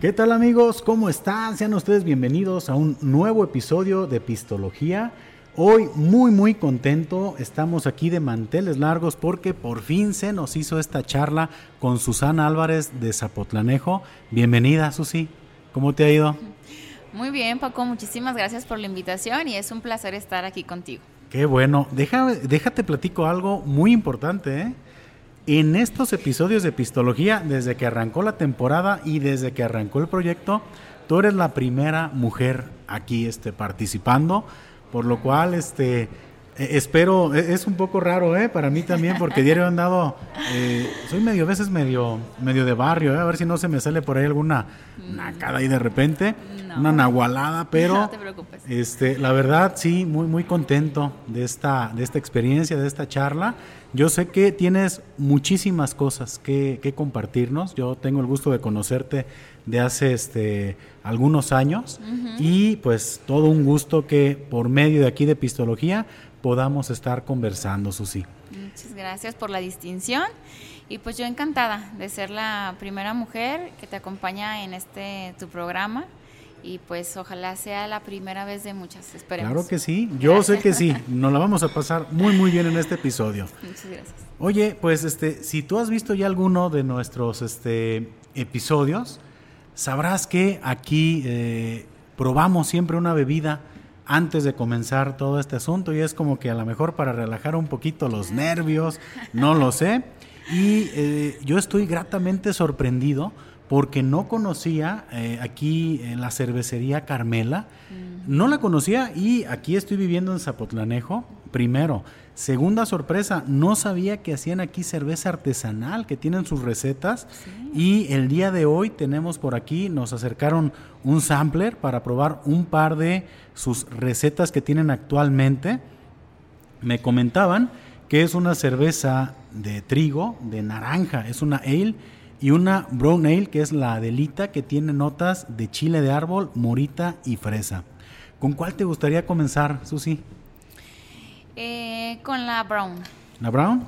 ¿Qué tal amigos? ¿Cómo están? Sean ustedes bienvenidos a un nuevo episodio de Pistología. Hoy muy muy contento, estamos aquí de manteles largos porque por fin se nos hizo esta charla con Susana Álvarez de Zapotlanejo. Bienvenida Susi, ¿cómo te ha ido? Muy bien Paco, muchísimas gracias por la invitación y es un placer estar aquí contigo. Qué bueno, Deja, déjate platico algo muy importante, ¿eh? En estos episodios de Pistología, desde que arrancó la temporada y desde que arrancó el proyecto, tú eres la primera mujer aquí este, participando, por lo cual este, e, espero, e, es un poco raro ¿eh? para mí también, porque diario he andado, eh, soy medio, a veces medio, medio de barrio, ¿eh? a ver si no se me sale por ahí alguna nacada ahí de repente, una nahualada, pero no te preocupes. Este, la verdad sí, muy, muy contento de esta, de esta experiencia, de esta charla. Yo sé que tienes muchísimas cosas que, compartirnos. Yo tengo el gusto de conocerte de hace este, algunos años y pues todo un gusto que por medio de aquí de Pistología podamos estar conversando, Susi. Muchas gracias por la distinción y pues yo encantada de ser la primera mujer que te acompaña en este tu programa y pues ojalá sea la primera vez de muchas, esperemos. Claro que sí, yo sé que sí, nos la vamos a pasar muy muy bien en este episodio. Muchas gracias. Oye, pues este, si tú has visto ya alguno de nuestros este, episodios, sabrás que aquí eh, probamos siempre una bebida antes de comenzar todo este asunto y es como que a lo mejor para relajar un poquito los nervios, no lo sé. Y eh, yo estoy gratamente sorprendido porque no conocía eh, aquí en la cervecería Carmela, no la conocía y aquí estoy viviendo en Zapotlanejo, primero. Segunda sorpresa, no sabía que hacían aquí cerveza artesanal, que tienen sus recetas. Y el día de hoy tenemos por aquí, nos acercaron un sampler para probar un par de sus recetas que tienen actualmente. Me comentaban que es una cerveza de trigo, de naranja, es una ale y una brown ale que es la Adelita que tiene notas de chile de árbol, morita y fresa. ¿Con cuál te gustaría comenzar, Susi? Eh, con la brown. ¿La brown?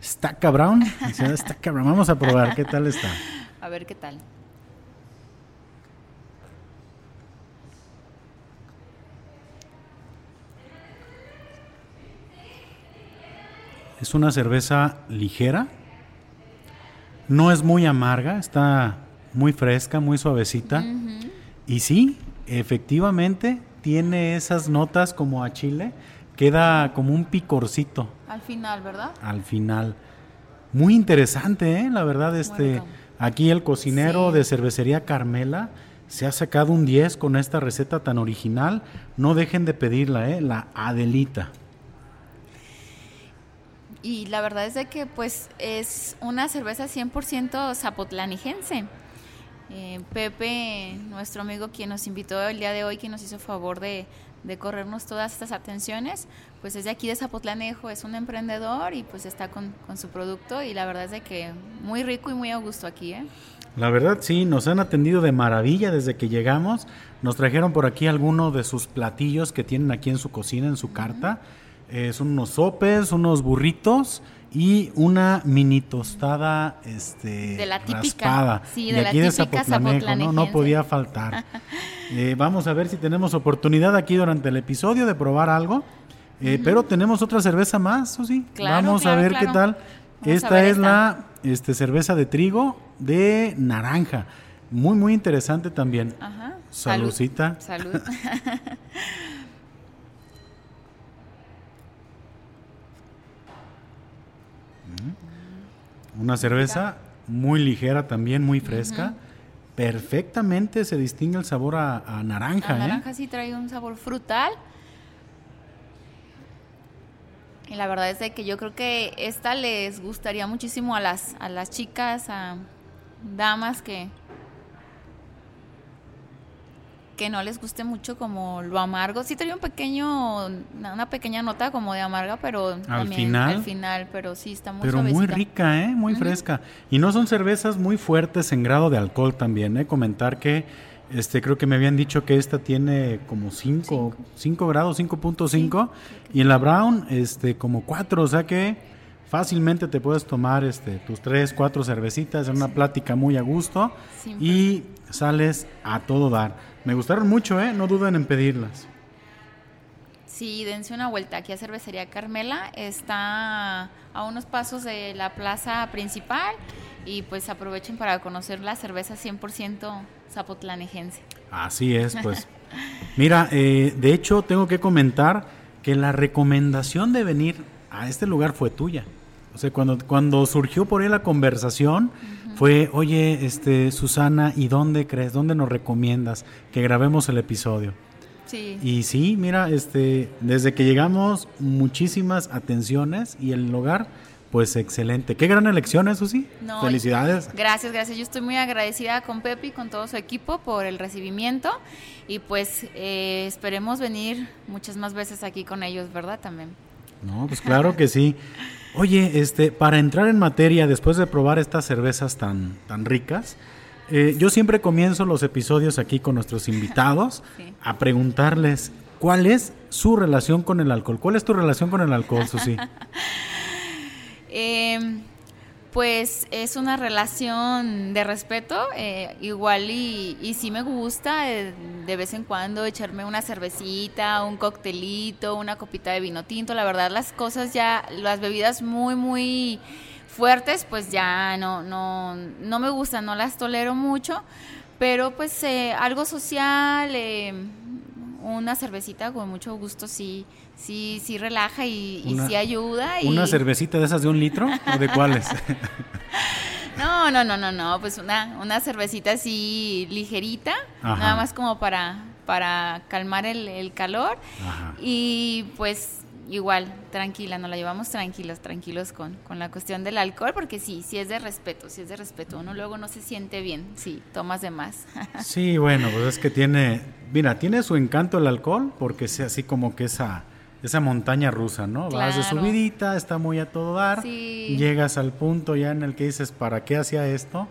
Staca brown. Staca brown. Vamos a probar qué tal está. A ver qué tal. Es una cerveza ligera no es muy amarga, está muy fresca, muy suavecita. Y sí, efectivamente tiene esas notas como a chile. Queda como un picorcito. Al final, ¿verdad? Al final. Muy interesante, ¿eh? La verdad, este, aquí el cocinero de cervecería Carmela se ha sacado un 10 con esta receta tan original. No dejen de pedirla, ¿eh? La Adelita y la verdad es de que pues es una cerveza 100% zapotlanijense. Eh, Pepe, nuestro amigo quien nos invitó el día de hoy, quien nos hizo favor de, corrernos todas estas atenciones, pues es de aquí de Zapotlanejo, es un emprendedor y pues está con, su producto y la verdad es de que muy rico y muy a gusto aquí. ¿eh? La verdad sí, nos han atendido de maravilla desde que llegamos, nos trajeron por aquí algunos de sus platillos que tienen aquí en su cocina, en su carta. Eh, son unos sopes, unos burritos y una mini tostada este, de la típica, raspada. Sí, de, aquí de Zapotlanejo, ¿no? no podía faltar. Eh, vamos a ver si tenemos oportunidad aquí durante el episodio de probar algo. Eh, pero tenemos otra cerveza más, ¿o sí? vamos a ver qué tal. esta es la este, cerveza de trigo de naranja. Muy, muy interesante también. Ajá. Saludcita. Salud. Una cerveza muy ligera también, muy fresca. Perfectamente se distingue el sabor a, naranja. ¿eh? naranja sí trae un sabor frutal. Y la verdad es de que yo creo que esta les gustaría muchísimo a las, a las chicas, a damas que, que no les guste mucho como lo amargo. Sí tenía un pequeño, una pequeña nota como de amarga, pero al también, final, al final, pero sí está muy Pero muy rica, ¿eh? Muy fresca. Y no son cervezas muy fuertes en grado de alcohol también, ¿eh? Comentar que este creo que me habían dicho que esta tiene como 5 5 grados, 5.5 y en la Brown este como 4, o sea que fácilmente te puedes tomar este, tus tres, cuatro cervecitas en una plática muy a gusto y sales a todo dar. Me gustaron mucho, ¿eh? No duden en pedirlas. Sí, dense una vuelta aquí a Cervecería Carmela. Está a unos pasos de la plaza principal y pues aprovechen para conocer la cerveza 100% zapotlanejense. Así es, pues. Mira, eh, de hecho tengo que comentar que la recomendación de venir a este lugar fue tuya. O sea, cuando, cuando surgió por ahí la conversación, fue, oye, este, Susana, ¿y dónde crees? ¿Dónde nos recomiendas que grabemos el episodio? Sí. Y sí, mira, este, desde que llegamos, muchísimas atenciones y el lugar, pues excelente. Qué gran elección, eso sí. Felicidades. Gracias, gracias. Yo estoy muy agradecida con Pepi, con todo su equipo por el recibimiento y pues eh, esperemos venir muchas más veces aquí con ellos, ¿verdad? También. No, pues claro que sí. Oye, este, para entrar en materia, después de probar estas cervezas tan, tan ricas, eh, yo siempre comienzo los episodios aquí con nuestros invitados a preguntarles cuál es su relación con el alcohol. ¿Cuál es tu relación con el alcohol, Susi? eh, pues es una relación de respeto, eh, igual y, sí me gusta eh, de vez en cuando echarme una cervecita, un coctelito, una copita de vino tinto. La verdad las cosas ya, las bebidas muy, muy fuertes, pues ya no, no, no me gustan, no las tolero mucho, pero pues eh, algo social, una cervecita con mucho gusto sí, sí, sí relaja y, y sí ayuda. Y... ¿Una cervecita de esas de un litro o de cuáles? no, no, no, no, no, pues una, una cervecita así ligerita, nada más como para, para calmar el, el calor y pues igual, tranquila, nos la llevamos tranquilos, tranquilos con, con la cuestión del alcohol, porque sí, sí es de respeto, sí es de respeto. Uno luego no se siente bien si tomas de más. sí, bueno, pues es que tiene, mira, tiene su encanto el alcohol, porque es así como que esa, esa montaña rusa, ¿no? Vas de subidita, está muy a todo dar, llegas al punto ya en el que dices, ¿para qué hacía esto?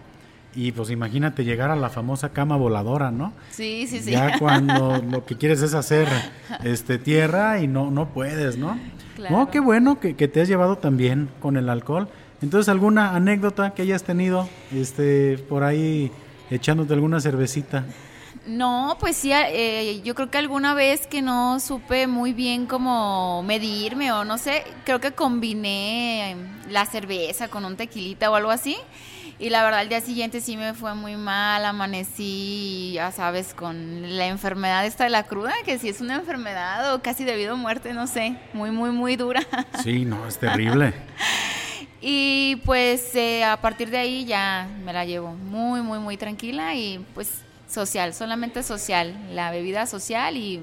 Y pues imagínate llegar a la famosa cama voladora, ¿no? Sí, sí, sí. Ya cuando lo que quieres es hacer este tierra y no, no puedes, ¿no? Claro. No, qué bueno que, te has llevado también con el alcohol. Entonces, ¿alguna anécdota que hayas tenido este, por ahí echándote alguna cervecita? No, pues sí, eh, yo creo que alguna vez que no supe muy bien cómo medirme o no sé, creo que combiné la cerveza con un tequilita o algo así. Y la verdad, el día siguiente sí me fue muy mal, amanecí, ya sabes, con la enfermedad esta de la cruda, que si es una enfermedad o casi debido a muerte, no sé, muy, muy, muy dura. Sí, no, es terrible. y pues eh, a partir de ahí ya me la llevo muy, muy, muy tranquila y pues social, solamente social, la bebida social y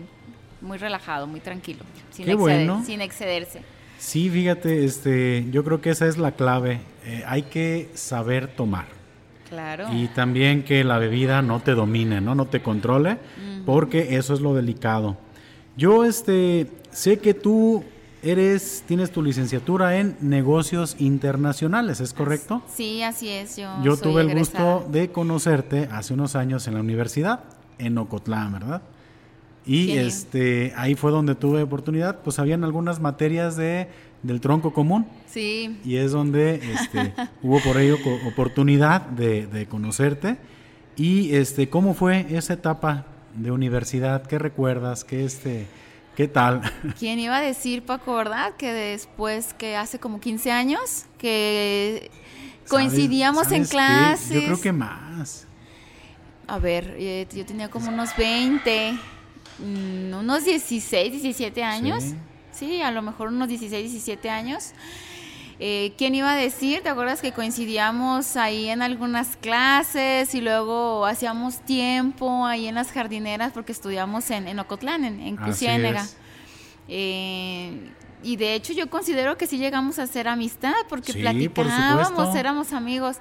muy relajado, muy tranquilo, sin, sin excederse. Sí, fíjate, este, yo creo que esa es la clave. Eh, hay que saber tomar. Claro. Y también que la bebida no te domine, ¿no? No te controle, porque eso es lo delicado. Yo, este, sé que tú eres, tienes tu licenciatura en negocios internacionales, ¿es correcto? Sí, así es. Yo, yo tuve el gusto de conocerte hace unos años en la universidad, en Ocotlán, ¿verdad? Y este ahí fue donde tuve oportunidad, pues habían algunas materias de del tronco común. Sí. Y es donde este, hubo por ello oportunidad de, de, conocerte. Y este, ¿cómo fue esa etapa de universidad? ¿Qué recuerdas? ¿Qué este qué tal? ¿Quién iba a decir, Paco, verdad? Que después, que hace como 15 años, que coincidíamos en clases. Yo creo que más. A ver, eh, yo tenía como unos 20. Mm, unos 16, 17 años. Sí. a lo mejor unos 16, 17 años. Eh, ¿Quién iba a decir? ¿Te acuerdas que coincidíamos ahí en algunas clases y luego hacíamos tiempo ahí en las jardineras porque estudiamos en, en Ocotlán, en, en eh, y de hecho yo considero que sí llegamos a hacer amistad porque platicábamos, éramos amigos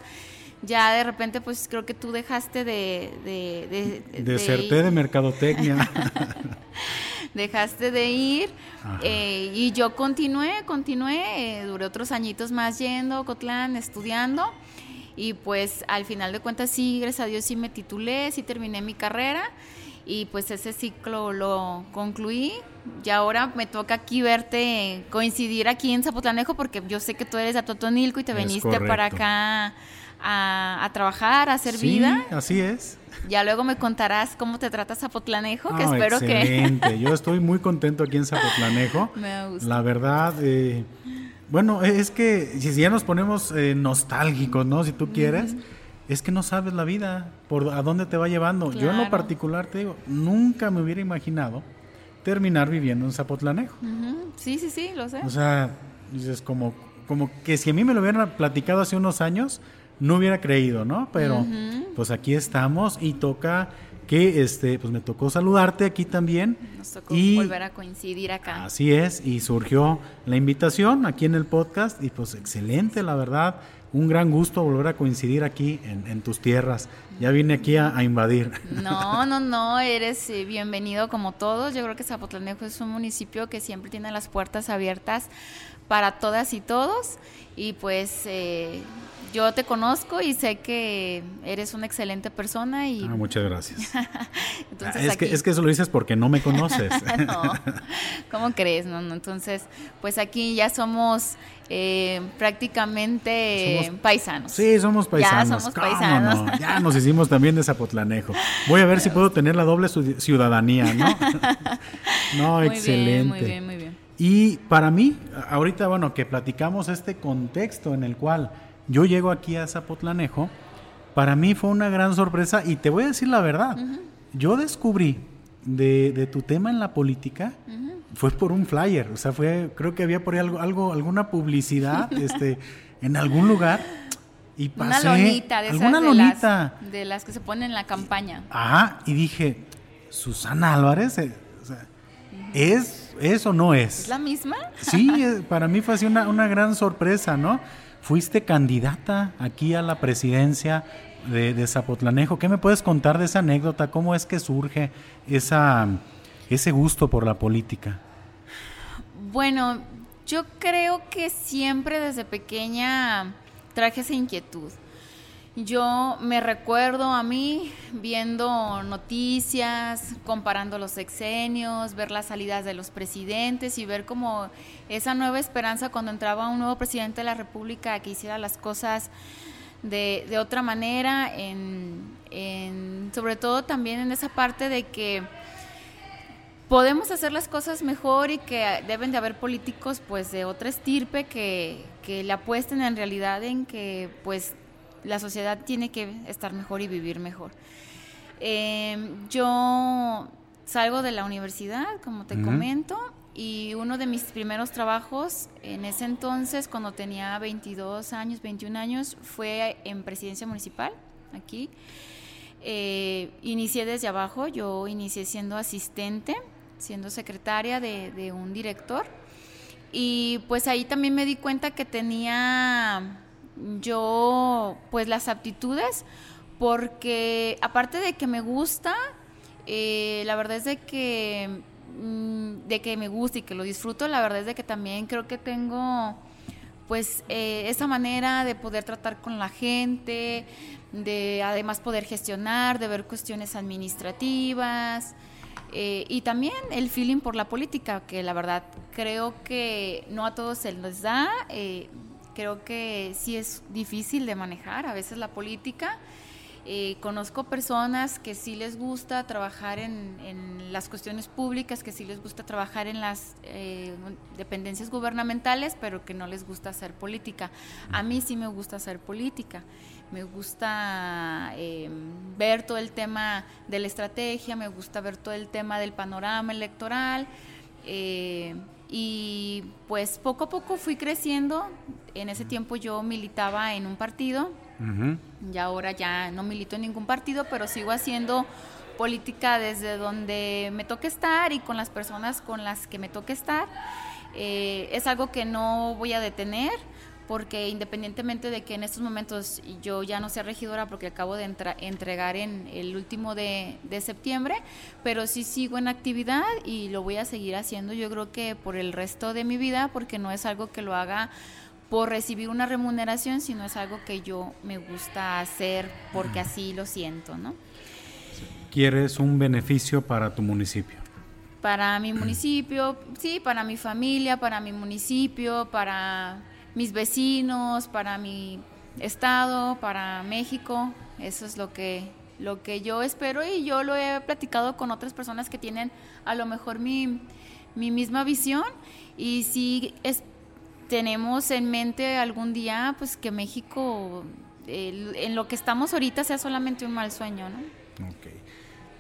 ya de repente pues creo que tú dejaste de... De, de, Deserté de, mercadotecnia. dejaste de ir eh, y yo continué, continué, eh, duré otros añitos más yendo a Cotlán, estudiando y pues al final de cuentas sí, gracias a Dios sí me titulé, sí terminé mi carrera y pues ese ciclo lo concluí. Y ahora me toca aquí verte, coincidir aquí en Zapotlanejo, porque yo sé que tú eres de Totonilco y te viniste para acá a, trabajar, a hacer sí, vida. Así es. Ya luego me contarás cómo te trata Zapotlanejo, que espero excelente. que. Yo estoy muy contento aquí en Zapotlanejo. me gusta. La verdad, eh, bueno, es que si ya nos ponemos eh, nostálgicos, ¿no? Si tú quieres es que no sabes la vida, por a dónde te va llevando. Yo en lo particular te digo, nunca me hubiera imaginado terminar viviendo en Zapotlanejo. Sí, sí, sí, lo sé. O sea, dices como, como que si a mí me lo hubieran platicado hace unos años, no hubiera creído, ¿no? Pero pues aquí estamos y toca que este pues me tocó saludarte aquí también Nos tocó y volver a coincidir acá. Así es y surgió la invitación aquí en el podcast y pues excelente, la verdad un gran gusto volver a coincidir aquí en, tus tierras. Ya vine aquí a, invadir. No, no, no, eres eh, bienvenido como todos. Yo creo que Zapotlanejo es un municipio que siempre tiene las puertas abiertas para todas y todos. Y pues eh, yo te conozco y sé que eres una excelente persona y... Ah, muchas gracias. Ah, es, que, es que eso lo dices porque no me conoces. no, ¿cómo crees? No, no, entonces, pues aquí ya somos eh, prácticamente paisanos. Sí, somos paisanos. Ya somos paisanos. Ya nos hicimos también de Zapotlanejo. Voy a ver si puedo tener la doble ciudadanía, ¿no? no, excelente. muy bien, muy bien. Y para mí, ahorita, bueno, que platicamos este contexto en el cual yo llego aquí a Zapotlanejo, para mí fue una gran sorpresa y te voy a decir la verdad. Yo descubrí de, tu tema en la política fue por un flyer, o sea, fue creo que había por ahí algo, algo alguna publicidad este en algún lugar y pasé una lonita de alguna esas lonita de las, que se ponen en la campaña. Ajá, y dije, Susana Álvarez, eh, ¿es, ¿es o no es? ¿Es la misma? Sí, eh, para mí fue así una, una gran sorpresa, ¿no? Fuiste candidata aquí a la presidencia de, Zapotlanejo. ¿Qué me puedes contar de esa anécdota? ¿Cómo es que surge esa, ese gusto por la política? Bueno, yo creo que siempre desde pequeña traje esa inquietud. Yo me recuerdo a mí viendo noticias, comparando los sexenios, ver las salidas de los presidentes y ver como esa nueva esperanza cuando entraba un nuevo presidente de la República que hiciera las cosas de, de otra manera, en, sobre todo también en esa parte de que podemos hacer las cosas mejor y que deben de haber políticos pues de otra estirpe que, que le apuesten en realidad en que pues la sociedad tiene que estar mejor y vivir mejor. Em, yo salgo de la universidad, como te comento, y uno de mis primeros trabajos en ese entonces, cuando tenía 22 años, 21 años, fue en presidencia municipal, aquí. Eh, inicié desde abajo, yo inicié siendo asistente, siendo secretaria de, de un director. Y pues ahí también me di cuenta que tenía yo pues las aptitudes porque aparte de que me gusta, eh, la verdad es de que mm, de que me gusta y que lo disfruto, la verdad es de que también creo que tengo pues eh, esa manera de poder tratar con la gente, de además poder gestionar, de ver cuestiones administrativas eh, y también el feeling por la política, que la verdad creo que no a todos se les da. Creo que sí es difícil de manejar a veces la política. Eh, conozco personas que sí les gusta trabajar en, las cuestiones públicas, que sí les gusta trabajar en las eh, dependencias gubernamentales, pero que no les gusta hacer política. A mí sí me gusta hacer política. Me gusta em, ver todo el tema de la estrategia, me gusta ver todo el tema del panorama electoral. Y pues poco a poco fui creciendo. En ese tiempo yo militaba en un partido. Y ahora ya no milito en ningún partido, pero sigo haciendo política desde donde me toque estar y con las personas con las que me toque estar. Eh, es algo que no voy a detener porque independientemente de que en estos momentos yo ya no sea regidora porque acabo de entregar en el último de, septiembre, pero sí sigo en actividad y lo voy a seguir haciendo yo creo que por el resto de mi vida porque no es algo que lo haga por recibir una remuneración, sino es algo que yo me gusta hacer porque así lo siento, ¿no? quieres un beneficio para tu municipio. Para mi municipio, sí, para mi familia, para mi municipio, para mis vecinos, para mi estado, para México. Eso es lo que lo que yo espero y yo lo he platicado con otras personas que tienen a lo mejor mi, mi misma visión y si es, tenemos en mente algún día pues que México en lo que estamos ahorita sea solamente un mal sueño, ¿no?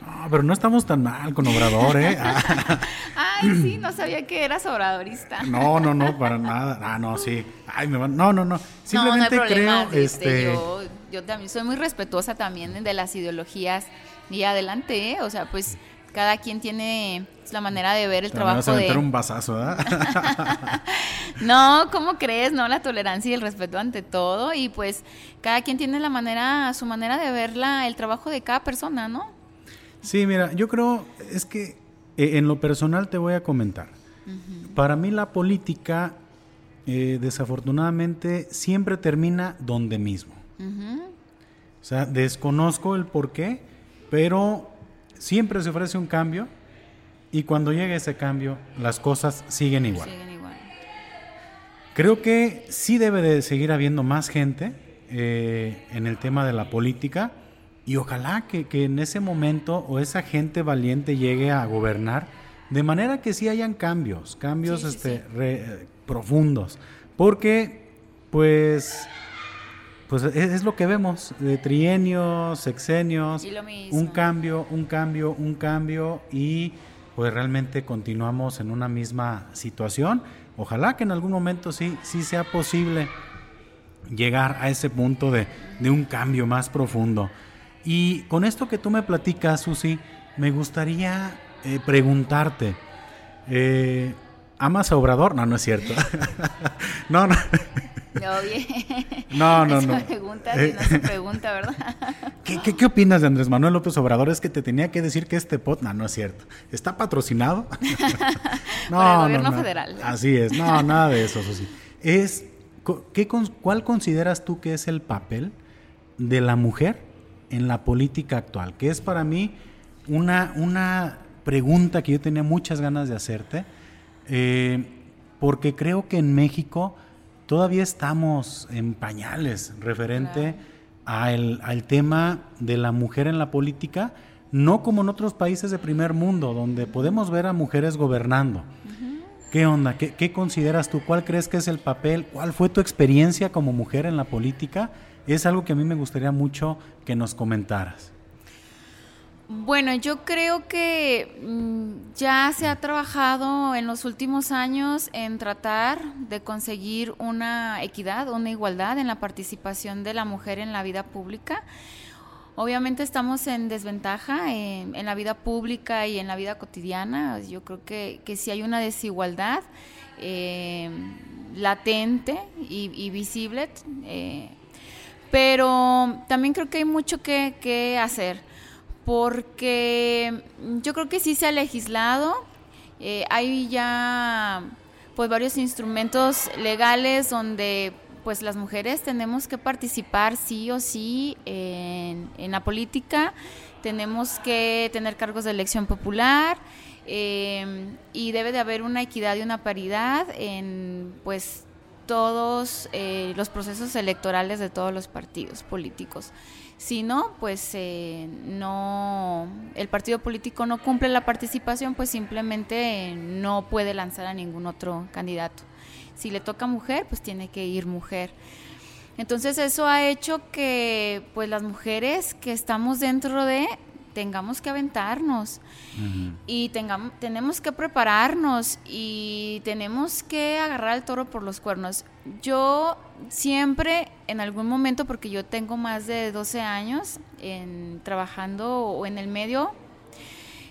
No, pero no estamos tan mal con Obrador, ¿eh? Ay, sí, no sabía que eras obradorista. No, no, no, para nada. Ah, no, sí. Ay, me van... No, no, no. Simplemente no, no creo, este... Yo, yo también soy muy respetuosa también de las ideologías y adelante, ¿eh? O sea, pues cada quien tiene la manera de ver el trabajo vas a de un vasazo, no, ¿cómo crees? No, la tolerancia y el respeto ante todo y pues cada quien tiene la manera, su manera de ver el trabajo de cada persona, ¿no? Sí, mira, yo creo es que eh, en lo personal te voy a comentar. Para mí la política eh, desafortunadamente siempre termina donde mismo. O sea, desconozco el por qué, pero siempre se ofrece un cambio y cuando llega ese cambio las cosas siguen igual. Creo que sí debe de seguir habiendo más gente eh, en el tema de la política y ojalá que, en ese momento o esa gente valiente llegue a gobernar de manera que sí hayan cambios, cambios este, profundos, porque pues pues es, lo que vemos, de trienios, sexenios, un cambio, un cambio, un cambio y pues realmente continuamos en una misma situación. Ojalá que en algún momento sí, sí sea posible llegar a ese punto de, un cambio más profundo. Y con esto que tú me platicas, Susi, me gustaría eh, preguntarte, eh, ¿amas a Obrador? No, no es cierto. no, no. No, bien. No, no, no. pregunta, si no se pregunta, ¿verdad? ¿Qué, ¿Qué, opinas de Andrés Manuel López Obrador? Es que te tenía que decir que este pot, no, no es cierto. ¿Está patrocinado? no, Por el gobierno federal. Así es, no, nada de eso, Susi. Es, ¿qué, ¿Cuál consideras tú que es el papel de la mujer en la política actual? Que es para mí una, una pregunta que yo tenía muchas ganas de hacerte, eh, porque creo que en México todavía estamos en pañales referente al, tema de la mujer en la política, no como en otros países de primer mundo, donde podemos ver a mujeres gobernando. ¿Qué onda? ¿Qué, ¿Qué, consideras tú? ¿Cuál crees que es el papel? ¿Cuál fue tu experiencia como mujer en la política? Es algo que a mí me gustaría mucho que nos comentaras. Bueno, yo creo que mm, ya se ha trabajado en los últimos años en tratar de conseguir una equidad, una igualdad en la participación de la mujer en la vida pública. Obviamente estamos en desventaja en, la vida pública y en la vida cotidiana. Yo creo que, que sí hay una desigualdad eh, latente y, visible, eh, pero también creo que hay mucho que, hacer porque yo creo que sí se ha legislado, eh, hay ya pues varios instrumentos legales donde pues las mujeres tenemos que participar sí o sí en, la política, tenemos que tener cargos de elección popular eh, y debe de haber una equidad y una paridad en pues todos eh, los procesos electorales de todos los partidos políticos. Si no, pues eh, no, el partido político no cumple la participación, pues simplemente no puede lanzar a ningún otro candidato. Si le toca mujer, pues tiene que ir mujer. Entonces eso ha hecho que pues las mujeres que estamos dentro de tengamos que aventarnos y tengamos, tenemos que prepararnos y tenemos que agarrar el toro por los cuernos. Yo siempre, en algún momento, porque yo tengo más de 12 años en, trabajando o en el medio,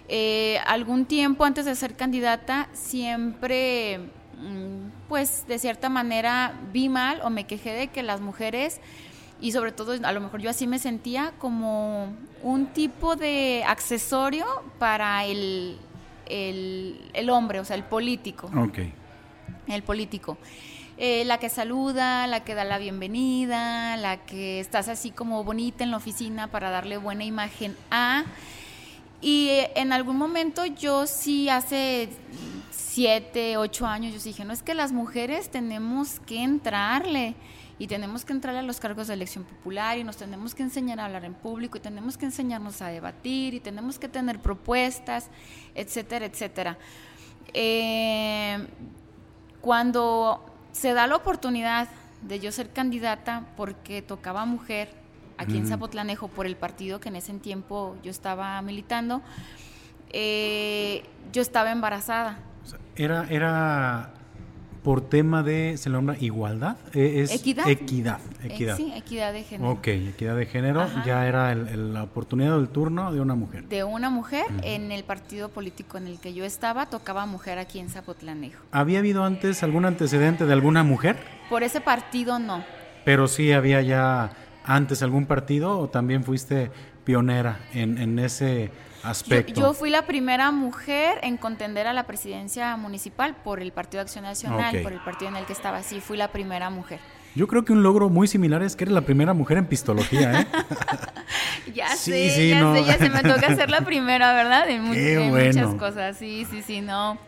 eh, algún tiempo antes de ser candidata, siempre, mm, pues de cierta manera vi mal o me quejé de que las mujeres y sobre todo a lo mejor yo así me sentía como un tipo de accesorio para el, el, hombre, o sea, el político. Ok. El político. Eh, la que saluda, la que da la bienvenida, la que estás así como bonita en la oficina para darle buena imagen a... Y eh, en algún momento yo sí hace siete, ocho años, yo dije, no es que las mujeres tenemos que entrarle y tenemos que entrarle a los cargos de elección popular y nos tenemos que enseñar a hablar en público y tenemos que enseñarnos a debatir y tenemos que tener propuestas, etcétera, etcétera. Eh, cuando se da la oportunidad de yo ser candidata porque tocaba mujer aquí en Zapotlanejo por el partido que en ese tiempo yo estaba militando, eh, yo estaba embarazada. Era, era por tema de, se nombra igualdad, e, es equidad. Equidad, equidad. sí, equidad de género. Ok, equidad de género, ya era la oportunidad del turno de una mujer. De una mujer en el partido político en el que yo estaba, tocaba mujer aquí en Zapotlanejo. ¿Había habido antes algún antecedente de alguna mujer? Por ese partido no. Pero sí había ya antes algún partido o también fuiste pionera en, en ese aspecto. Yo, fui la primera mujer en contender a la presidencia municipal por el Partido de Acción Nacional, por el partido en el que estaba. Sí, fui la primera mujer. Yo creo que un logro muy similar es que eres la primera mujer en pistología, ¿eh? ya sé, ya sé, ya se me toca ser la primera, ¿verdad? En, muchas cosas, sí, sí, sí, no.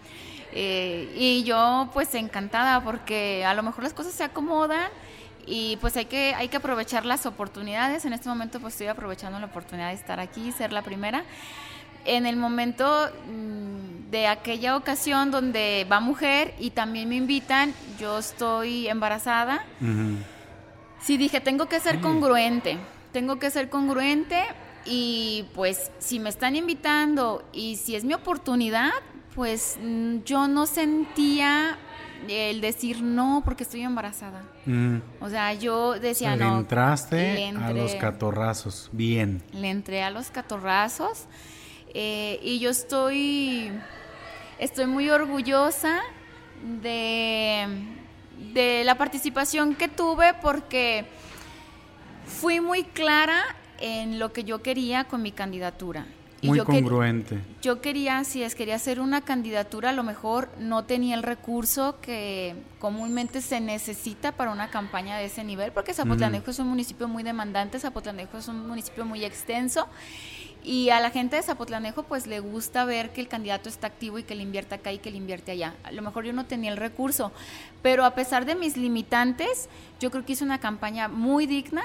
Eh, y yo pues encantada porque a lo mejor las cosas se acomodan y pues hay que, hay que aprovechar las oportunidades. En este momento pues estoy aprovechando la oportunidad de estar aquí, ser la primera. En el momento mm, de aquella ocasión donde va mujer y también me invitan, yo estoy embarazada. Sí dije, tengo que ser congruente, tengo que ser congruente y pues si me están invitando y si es mi oportunidad, pues mm, yo no sentía el decir no porque estoy embarazada. Mm. O sea, yo decía le no. Entraste a los catorrazos, bien. Le entré a los catorrazos eh, y yo estoy, estoy muy orgullosa de, de la participación que tuve porque fui muy clara en lo que yo quería con mi candidatura. Muy congruente. yo quería, si es, quería hacer una candidatura, a lo mejor no tenía el recurso que comúnmente se necesita para una campaña de ese nivel, porque Zapotlanejo es un municipio muy demandante, Zapotlanejo es un municipio muy extenso. Y a la gente de Zapotlanejo pues le gusta ver que el candidato está activo y que le invierte acá y que le invierte allá. A lo mejor yo no tenía el recurso, pero a pesar de mis limitantes, yo creo que hice una campaña muy digna,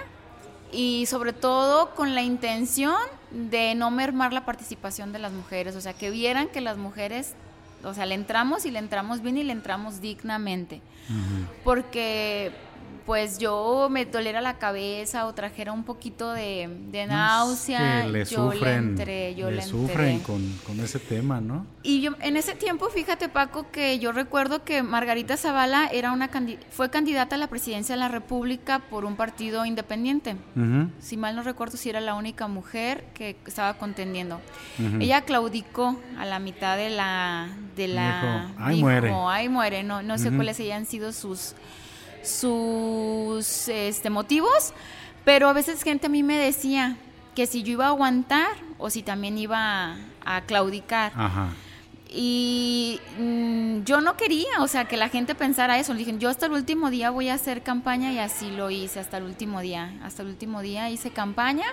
y sobre todo con la intención de no mermar la participación de las mujeres, o sea, que vieran que las mujeres, o sea, le entramos y le entramos bien y le entramos dignamente, porque pues yo me dolera la cabeza o trajera un poquito de, náusea, le yo sufren, le entré, yo le, sufren con, con, ese tema, ¿no? Y yo en ese tiempo, fíjate Paco, que yo recuerdo que Margarita Zavala era una fue candidata a la presidencia de la República por un partido independiente. Si mal no recuerdo si era la única mujer que estaba contendiendo. Ella claudicó a la mitad de la de la dijo, ay muere. Ay muere, no no sé cuáles hayan sido sus sus este, motivos, pero a veces gente a mí me decía que si yo iba a aguantar o si también iba a, claudicar. Y mm, yo no quería, o sea, que la gente pensara eso. Le dije, yo hasta el último día voy a hacer campaña y así lo hice, hasta el último día. Hasta el último día hice campaña,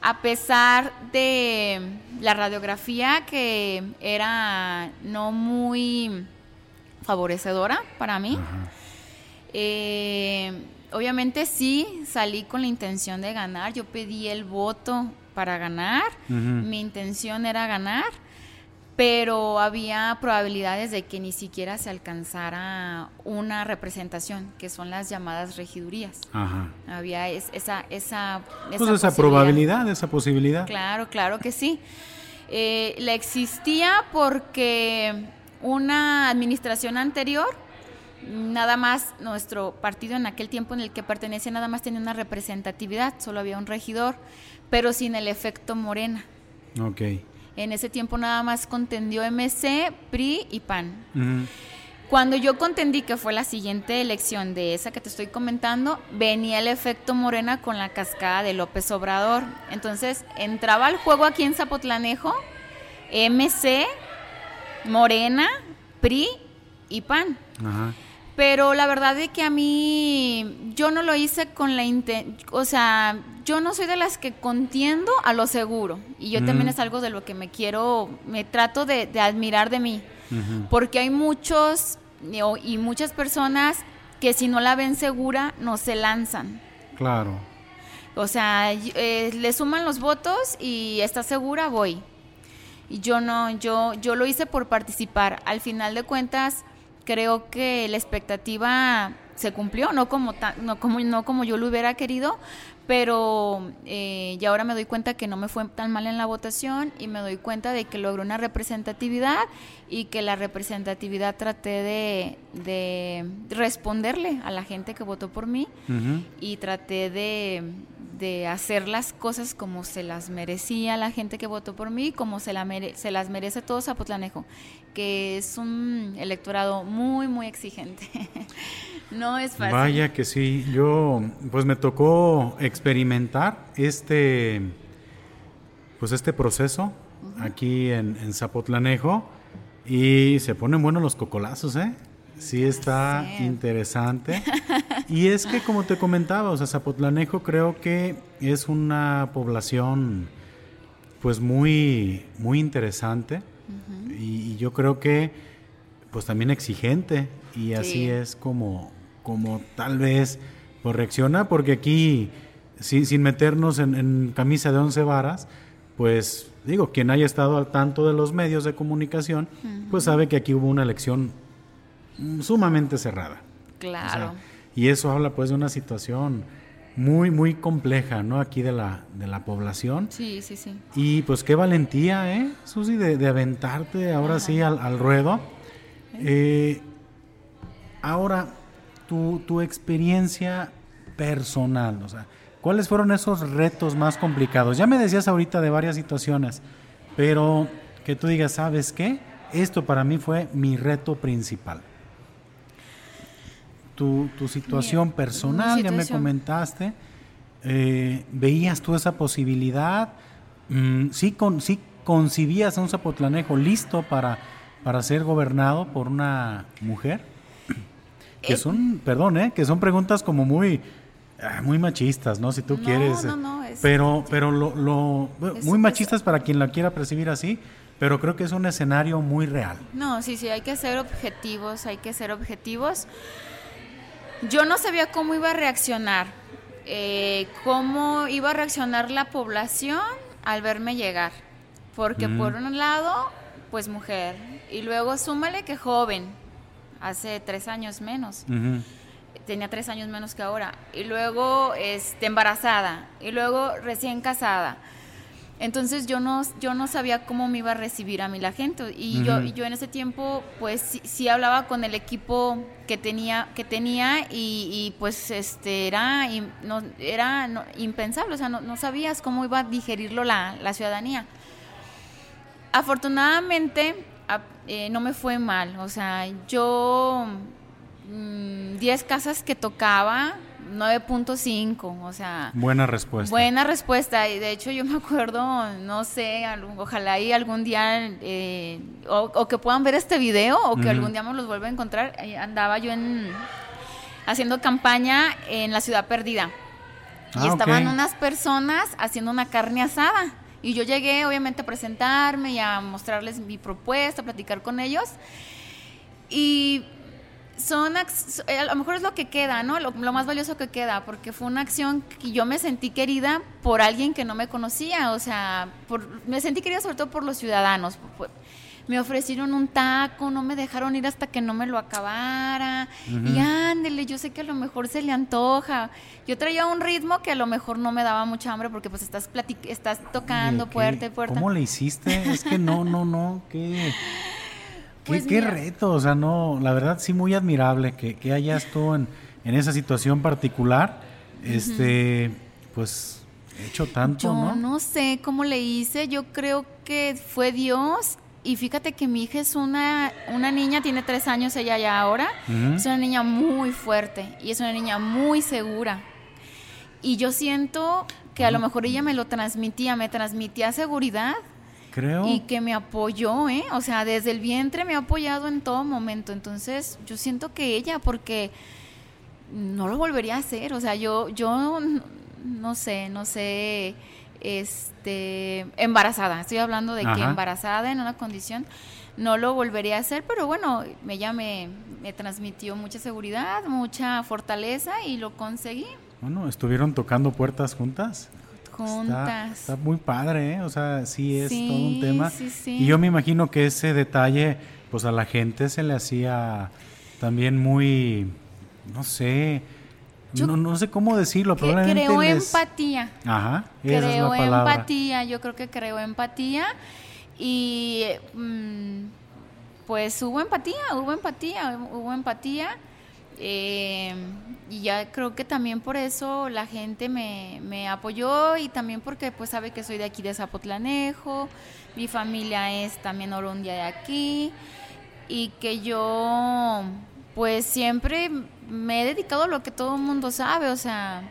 a pesar de la radiografía que era no muy favorecedora para mí. Eh, obviamente sí, salí con la intención de ganar, yo pedí el voto para ganar, mi intención era ganar, pero había probabilidades de que ni siquiera se alcanzara una representación, que son las llamadas regidurías. Había esa, esa, esa, pues esa probabilidad, esa posibilidad. Claro, claro que sí. Eh, la existía porque una administración anterior nada más nuestro partido en aquel tiempo en el que pertenecía nada más tenía una representatividad, solo había un regidor, pero sin el efecto Morena. Ok. En ese tiempo nada más contendió MC, PRI y PAN. Cuando yo contendí que fue la siguiente elección de esa que te estoy comentando, venía el efecto Morena con la cascada de López Obrador. Entonces entraba al juego aquí en Zapotlanejo, MC, Morena, PRI y PAN. Ajá. Pero la verdad es que a mí yo no lo hice con la intención, o sea, yo no soy de las que contiendo a lo seguro. Y yo también es algo de lo que me quiero, me trato de, admirar de mí. Porque hay muchos y muchas personas que si no la ven segura, no se lanzan. Claro. O sea, eh, le suman los votos y está segura, voy. Y yo no, yo, yo lo hice por participar. Al final de cuentas, creo que la expectativa se cumplió, no como, no como, no como yo lo hubiera querido, pero eh, y ahora me doy cuenta que no me fue tan mal en la votación y me doy cuenta de que logré una representatividad y que la representatividad traté de, responderle a la gente que votó por mí y traté de, de, hacer las cosas como se las merecía la gente que votó por mí, como se, la se las merece todo Zapotlanejo que es un electorado muy, muy exigente. no es fácil. Vaya que sí, yo pues me tocó experimentar este, pues este proceso aquí en, Zapotlanejo y se ponen buenos los cocolazos, ¿eh? Sí está interesante. Y es que como te comentaba, o sea, Zapotlanejo creo que es una población pues muy, muy interesante y, yo creo que pues también exigente. Y así es como, como tal vez pues reacciona porque aquí sin, meternos en, camisa de once varas pues digo quien haya estado al tanto de los medios de comunicación pues sabe que aquí hubo una elección sumamente cerrada. Claro. y eso habla pues de una situación muy, muy compleja, ¿no? Aquí de la, de la población. Sí, sí, sí. Y pues qué valentía, ¿eh, Susi, de, aventarte ahora sí al, ruedo. Eh, ahora, tu, tu experiencia personal, o sea, ¿cuáles fueron esos retos más complicados? Ya me decías ahorita de varias situaciones, pero que tú digas, ¿sabes qué? Esto para mí fue mi reto principal tu, tu situación personal, ya me comentaste. Eh, ¿Veías tú esa posibilidad? Mm, ¿sí, con, ¿Sí concibías a un zapotlanejo listo para, para ser gobernado por una mujer? Que eh, son, perdón, ¿eh? que son preguntas como muy, ah, muy machistas, ¿no? Si tú quieres. No, no, pero, pero lo, lo muy machistas para quien la quiera percibir así, pero creo que es un escenario muy real. No, sí, sí, hay que ser objetivos, hay que ser objetivos. Yo no sabía cómo iba a reaccionar, eh, cómo iba a reaccionar la población al verme llegar. Porque por un lado, pues mujer, y luego súmale que joven, hace tres años menos. Tenía tres años menos que ahora. Y luego este, embarazada. Y luego recién casada. Entonces yo no, yo no sabía cómo me iba a recibir a mí la gente. Y, yo, y yo en ese tiempo, pues sí, hablaba con el equipo que tenía, que tenía y, pues este era, no, era impensable, o sea, no, sabías cómo iba a digerirlo la, ciudadanía. Afortunadamente eh, no me fue mal, o sea, yo 10 mm, casas que tocaba, 9.5, o sea... Buena respuesta. Buena respuesta, y de hecho yo me acuerdo, no sé, ojalá y algún día, eh, o, que puedan ver este video, o que algún día me los vuelva a encontrar, andaba yo en haciendo campaña en la ciudad perdida. y ah, estaban unas personas haciendo una carne asada. Y yo llegué, obviamente, a presentarme y a mostrarles mi propuesta, a platicar con ellos. Y son eh, a lo mejor es lo que queda, ¿no? Lo, más valioso que queda, porque fue una acción que yo me sentí querida por alguien que no me conocía, o sea, me sentí querida sobre todo por los ciudadanos. me ofrecieron un taco, no me dejaron ir hasta que no me lo acabara. Y ándele, yo sé que a lo mejor se le antoja. Yo traía un ritmo que a lo mejor no me daba mucha hambre porque pues estás estás tocando puerta y puerta. ¿Cómo le hiciste? Es que no, no, no, qué pues qué, reto, o sea, no, la verdad sí muy admirable que, que hayas tú en, esa situación particular, este, pues hecho tanto, yo ¿no? no sé cómo le hice, yo creo que fue Dios y fíjate que mi hija es una, una niña, tiene tres años ella ya ahora, es una niña muy fuerte y es una niña muy segura. Y yo siento que a lo mejor ella me lo transmitía, me transmitía seguridad Creo. Y que me apoyó, ¿eh? O sea, desde el vientre me ha apoyado en todo momento. Entonces, yo siento que ella, porque no lo volvería a hacer. O sea, yo, yo no sé, no sé, este, embarazada. Estoy hablando de que embarazada en una condición no lo volvería a hacer, pero bueno, ella me, me transmitió mucha seguridad, mucha fortaleza y lo conseguí. Bueno, ¿estuvieron tocando puertas juntas? Juntas. Está, muy padre, ¿eh? O sea, sí es todo un tema. Y yo me imagino que ese detalle, pues a la gente se le hacía también muy, no sé, no, sé cómo decirlo, probablemente Creo empatía. Ajá, creo empatía, yo creo que creo empatía y mm, pues hubo empatía, hubo empatía, hubo empatía. Eh, y ya creo que también por eso la gente me, me, apoyó y también porque pues sabe que soy de aquí de Zapotlanejo, mi familia es también orundia de aquí. Y que yo pues siempre me he dedicado a lo que todo el mundo sabe, o sea,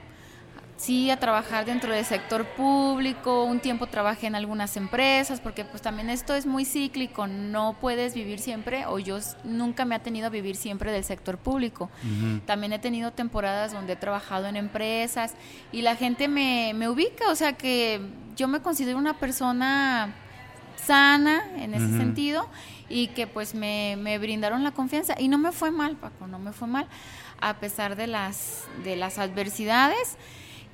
sí a trabajar dentro del sector público, un tiempo trabajé en algunas empresas, porque pues también esto es muy cíclico, no puedes vivir siempre, o yo nunca me ha tenido a vivir siempre del sector público. También he tenido temporadas donde he trabajado en empresas y la gente me, me ubica, o sea que yo me considero una persona sana en ese sentido y que pues me, me brindaron la confianza. Y no me fue mal, Paco, no me fue mal a pesar de las, de las adversidades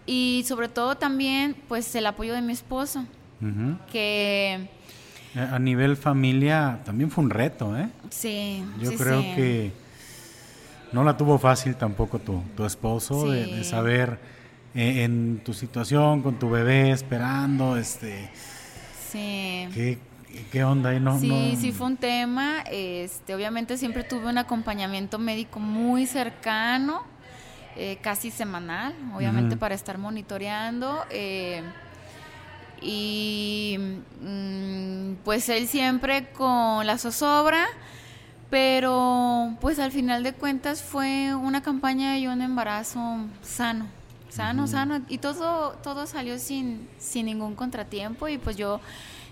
y sobre todo también pues el apoyo de mi esposo, que... A nivel familia también fue un reto, ¿eh? Sí. Yo creo que no la tuvo fácil tampoco tu, tu esposo de, saber eh, en tu situación con tu bebé esperando, este... Sí. ¿Qué, onda ahí? No, sí, sí fue un tema. Este, obviamente siempre tuve un acompañamiento médico muy cercano eh, casi semanal, obviamente para estar monitoreando. Eh, y mm, pues él siempre con la zozobra, pero pues al final de cuentas fue una campaña y un embarazo sano, sano, sano, y todo, todo salió sin, sin ningún contratiempo y pues yo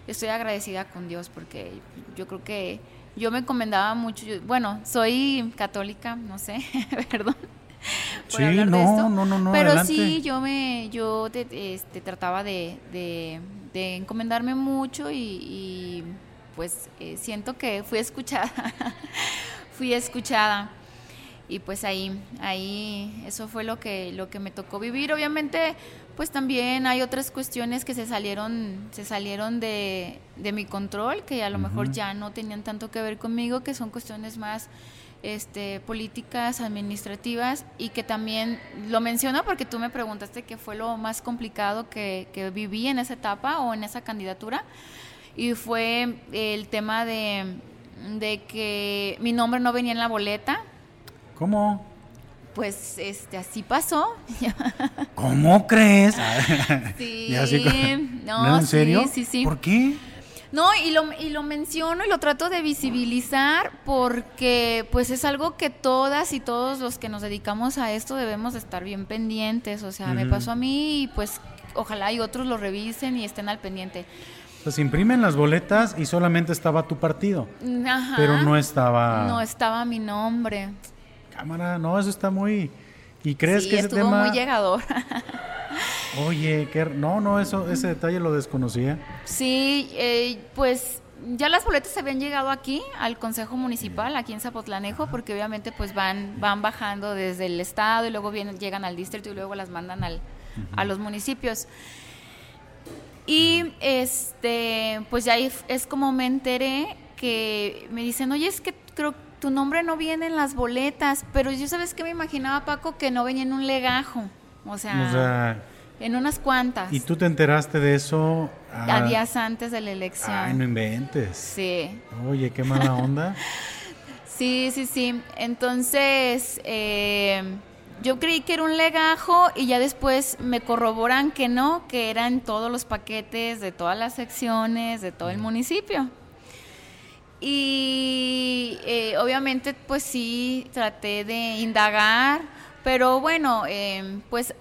estoy agradecida con Dios porque yo creo que yo me encomendaba mucho, bueno, soy católica, no sé, perdón sí, no, no, no, no, Pero sí, yo me, yo este, trataba de, de, encomendarme mucho y, pues eh, siento que fui escuchada, fui escuchada. Y pues ahí, ahí, eso fue lo que, lo que me tocó vivir. Obviamente, pues también hay otras cuestiones que se salieron, se salieron de, de mi control, que a lo mejor ya no tenían tanto que ver conmigo, que son cuestiones más este, políticas administrativas y que también lo menciono porque tú me preguntaste qué fue lo más complicado que, viví en esa etapa o en esa candidatura y fue el tema de, de que mi nombre no venía en la boleta. ¿Cómo? Pues este así pasó. ¿Cómo crees? sí, no, ¿En serio? Sí, sí, sí. ¿Por qué? No, y lo, y lo menciono y lo trato de visibilizar porque pues es algo que todas y todos los que nos dedicamos a esto debemos estar bien pendientes. O sea, me pasó a mí y pues ojalá y otros lo revisen y estén al pendiente. Pues imprimen las boletas y solamente estaba tu partido. Ajá, pero no estaba... No estaba mi nombre. Cámara, no, eso está muy... ¿Y crees que ese estuvo muy llegador. Oye, qué, no, no, eso, ese detalle lo desconocía. Sí, eh, pues ya las boletas se habían llegado aquí al Consejo Municipal, aquí en Zapotlanejo, porque obviamente pues van, van bajando desde el estado y luego vienen, llegan al distrito y luego las mandan al, a los municipios. Y este, pues ya es como me enteré que me dicen, oye, es que creo que tu nombre no viene en las boletas, pero yo sabes que me imaginaba, Paco, que no venía en un legajo. O sea, o sea en unas cuantas. ¿Y tú te enteraste de eso? A, días antes de la elección. Ay, no inventes. Sí. Oye, qué mala onda. sí, sí, sí. Entonces, eh, yo creí que era un legajo y ya después me corroboran que no, que eran todos los paquetes de todas las secciones, de todo el municipio. Y eh, obviamente, pues sí, traté de indagar, pero bueno, eh, pues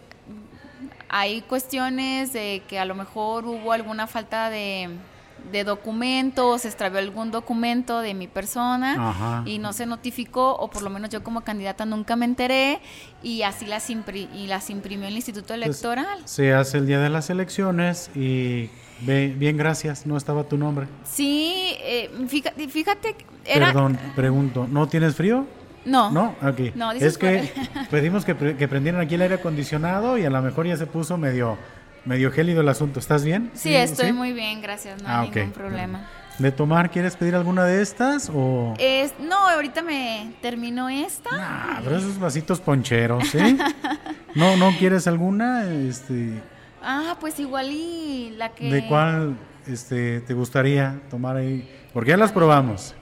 hay cuestiones de que a lo mejor hubo alguna falta de, de documento, se extravió algún documento de mi persona y no se notificó, o por lo menos yo como candidata nunca me enteré, y así las, y las imprimió el Instituto Electoral. se hace el día de las elecciones y bien, gracias, no estaba tu nombre. Sí, eh, fíjate, fíjate Perdón, pregunto, ¿no tienes frío? No. ¿No? aquí es que pedimos que, que prendieran aquí el aire acondicionado y a lo mejor ya se puso medio medio gélido el asunto. ¿Estás bien? Sí, estoy muy bien, gracias. No hay ah, ningún problema. ¿De tomar quieres pedir alguna de estas o...? Es, no, ahorita me termino esta. Ah, pero esos vasitos poncheros, ¿eh? ¿No, ¿No quieres alguna? Este... Ah, pues igual y la que... ¿De cuál este, te gustaría tomar ahí? Porque ya las probamos.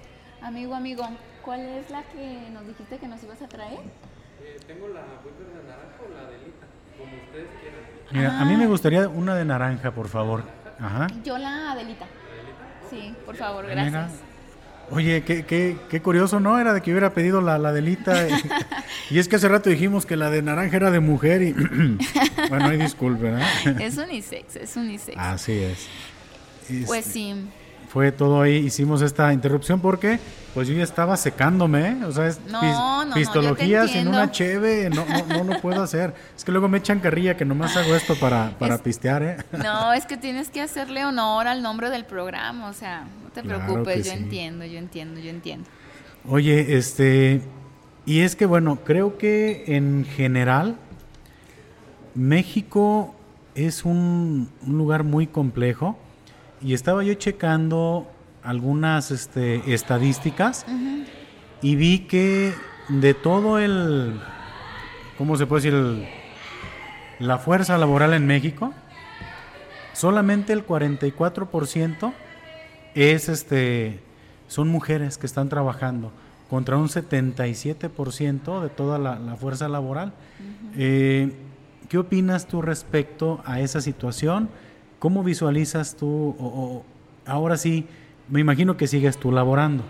Amigo, amigo, ¿cuál es la que nos dijiste que nos ibas a traer? Eh, tengo la de naranja o la delita, como ustedes quieran. Mira, a mí me gustaría una de naranja, por favor. Ajá. Yo la Adelita. Sí, por favor, gracias. Oye, qué, qué, qué, curioso, ¿no? Era de que hubiera pedido la, la Adelita. y es que hace rato dijimos que la de naranja era de mujer y... bueno, hay disculpe, ¿no? es unisex, es unisex. Así es. Pues sí fue todo ahí, hicimos esta interrupción porque pues yo ya estaba secándome, o sea, es pistologías en una cheve, no, no, lo puedo hacer. Es que luego me echan carrilla que nomás hago esto para, para pistear, ¿eh? No, es que tienes que hacerle honor al nombre del programa, o sea, no te preocupes, yo entiendo, yo entiendo, yo entiendo. Oye, este, y es que bueno, creo que en general México es un, un lugar muy complejo y estaba yo checando algunas este, estadísticas y vi que de todo el, ¿cómo se puede decir? la fuerza laboral en México, solamente el 44% es este, son mujeres que están trabajando contra un 77% de toda la, fuerza laboral. Eh, ¿Qué opinas tú respecto a esa situación? ¿Cómo visualizas tú, o, ahora sí, me imagino que sigues tú laborando,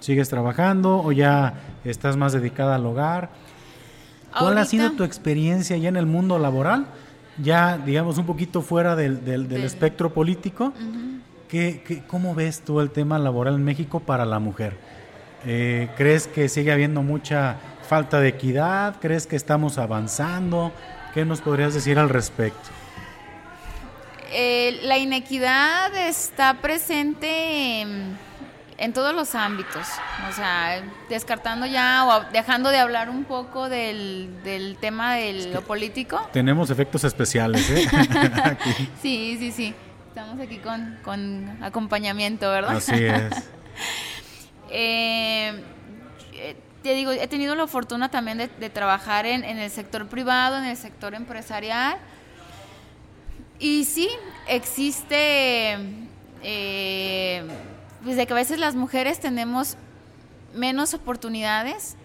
sigues trabajando o ya estás más dedicada al hogar? ¿Cuál ha sido tu experiencia ya en el mundo laboral? Ya, digamos, un poquito fuera del, del, espectro político. ¿Qué, cómo ves tú el tema laboral en México para la mujer? Eh, ¿Crees que sigue habiendo mucha falta de equidad? ¿Crees que estamos avanzando? ¿Qué nos podrías decir al respecto? Eh, la inequidad está presente en, todos los ámbitos, o sea, descartando ya o dejando de hablar un poco del, tema de lo político. Tenemos efectos especiales, ¿eh? sí, sí, sí. Estamos aquí con, acompañamiento, ¿verdad? Así es. Eh, te digo, he tenido la fortuna también de, trabajar en, en, el sector privado, en el sector empresarial. Y sí, existe, eh, pues de que a veces las mujeres tenemos menos oportunidades,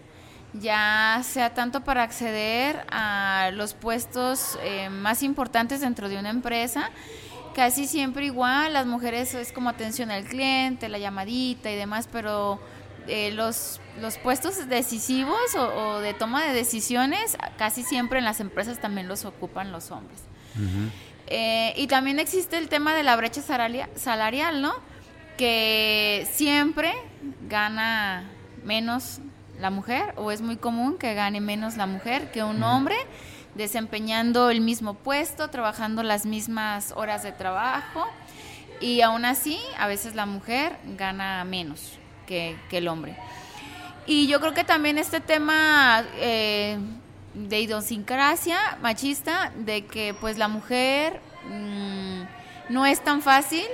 ya sea tanto para acceder a los puestos eh, más importantes dentro de una empresa, casi siempre igual, las mujeres es como atención al cliente, la llamadita y demás, pero eh, los, los puestos decisivos o, de toma de decisiones casi siempre en las empresas también los ocupan los hombres. Eh, y también existe el tema de la brecha salarial, ¿no? Que siempre gana menos la mujer, o es muy común que gane menos la mujer que un hombre, desempeñando el mismo puesto, trabajando las mismas horas de trabajo, y aún así, a veces la mujer gana menos que, el hombre. Y yo creo que también este tema eh, de idiosincrasia machista de que pues la mujer mm, no es tan fácil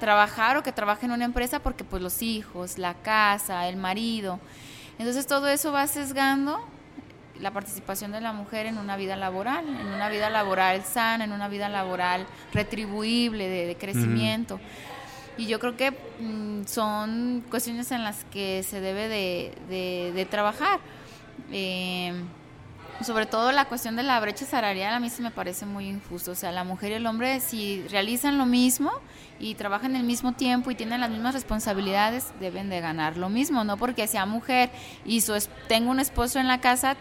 trabajar o que trabaje en una empresa porque pues los hijos, la casa, el marido. Entonces todo eso va sesgando la participación de la mujer en una vida laboral, en una vida laboral sana, en una vida laboral retribuible, de, crecimiento. Y yo creo que mm, son cuestiones en las que se debe de, de trabajar. Eh, sobre todo la cuestión de la brecha salarial a mí sí me parece muy injusto. O sea, la mujer y el hombre si realizan lo mismo y trabajan el mismo tiempo y tienen las mismas responsabilidades, deben de ganar lo mismo, no porque sea mujer y su tenga un esposo en la casa,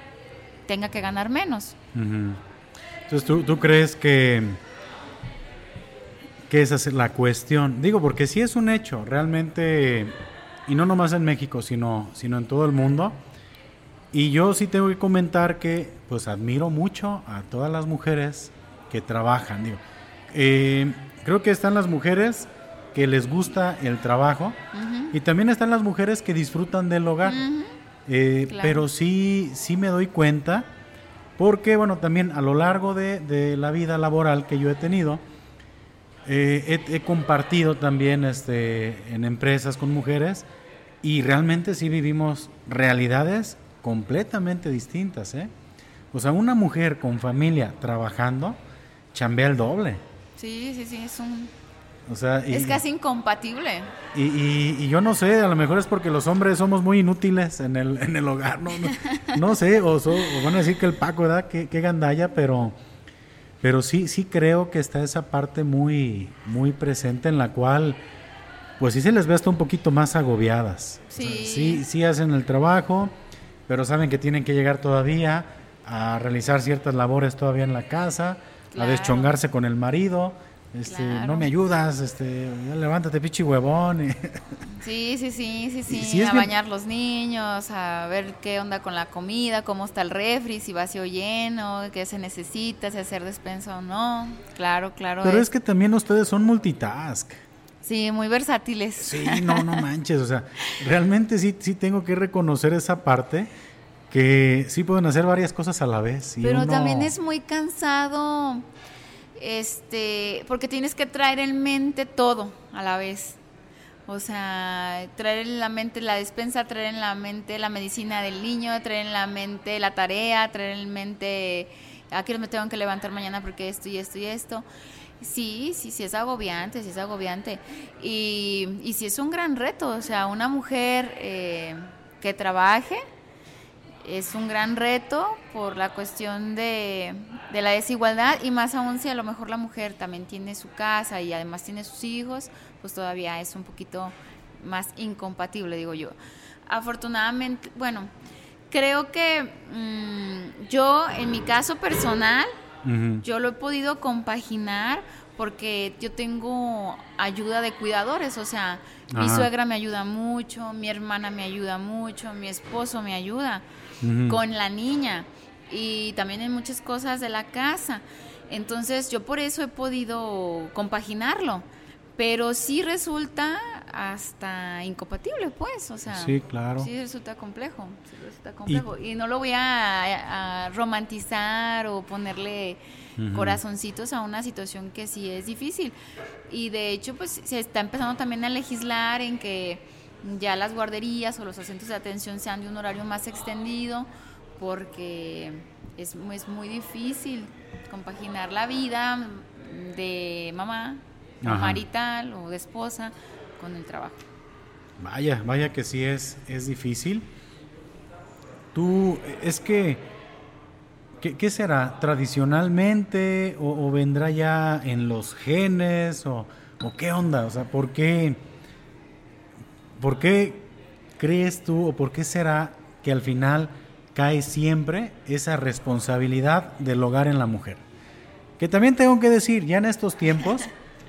tenga que ganar menos. Entonces, ¿tú, ¿tú crees que que esa es la cuestión. Digo, porque sí es un hecho, realmente, y no nomás en México, sino, sino en todo el mundo. Y yo sí tengo que comentar que, pues, admiro mucho a todas las mujeres que trabajan. Digo, eh, creo que están las mujeres que les gusta el trabajo y también están las mujeres que disfrutan del hogar. Eh, pero sí, sí me doy cuenta, porque, bueno, también a lo largo de, de la vida laboral que yo he tenido, eh, he, compartido también este, en empresas con mujeres y realmente sí vivimos realidades completamente distintas. ¿eh? O sea, una mujer con familia trabajando chambea el doble. Sí, sí, sí, es un... O sea, es casi incompatible. Y, y, yo no sé, a lo mejor es porque los hombres somos muy inútiles en el, en el hogar, no, no, sé, o, van a decir que el Paco, ¿verdad? Qué, qué gandalla, pero pero sí, sí creo que está esa parte muy, muy presente en la cual, pues sí se les ve hasta un poquito más agobiadas. Sí. sí, sí hacen el trabajo, pero saben que tienen que llegar todavía a realizar ciertas labores todavía en la casa, a deschongarse con el marido este, no me ayudas, este, levántate, pichi huevón. Sí, sí, sí, sí, sí, a bañar los niños, a ver qué onda con la comida, cómo está el refri, si vacío lleno, qué se necesita, si hacer despensa o no. Claro, claro. Pero es, que también ustedes son multitask. Sí, muy versátiles. Sí, no, no manches, o sea, realmente sí, sí tengo que reconocer esa parte que sí pueden hacer varias cosas a la vez. Pero también es muy cansado este, porque tienes que traer en mente todo a la vez. O sea, traer en la mente la despensa, traer en la mente la medicina del niño, traer en la mente la tarea, traer en mente aquí me tengo que levantar mañana porque esto y esto y esto. Sí, sí, sí es agobiante, sí es agobiante. Y, y sí es un gran reto. O sea, una mujer eh, que trabaje, es un gran reto por la cuestión de, la desigualdad y más aún si a lo mejor la mujer también tiene su casa y además tiene sus hijos, pues todavía es un poquito más incompatible, digo yo. Afortunadamente, bueno, creo que mm, yo en mi caso personal, yo lo he podido compaginar porque yo tengo ayuda de cuidadores, o sea, mi suegra me ayuda mucho, mi hermana me ayuda mucho, mi esposo me ayuda con la niña y también en muchas cosas de la casa. Entonces yo por eso he podido compaginarlo, pero sí resulta hasta incompatible, pues, o sea, sí, claro. sí resulta complejo, resulta complejo. Y, no lo voy a, romantizar o ponerle corazoncitos a una situación que sí es difícil. Y de hecho, pues se está empezando también a legislar en que ya las guarderías o los centros de atención sean de un horario más extendido, porque es, es muy difícil compaginar la vida de mamá, marital o de esposa con el trabajo. Vaya, vaya que sí es, es difícil. Tú, es que, ¿qué, será? ¿Tradicionalmente o, vendrá ya en los genes o, o qué onda? O sea, ¿por qué? ¿Por qué crees tú o por qué será que al final cae siempre esa responsabilidad del hogar en la mujer? Que también tengo que decir, ya en estos tiempos,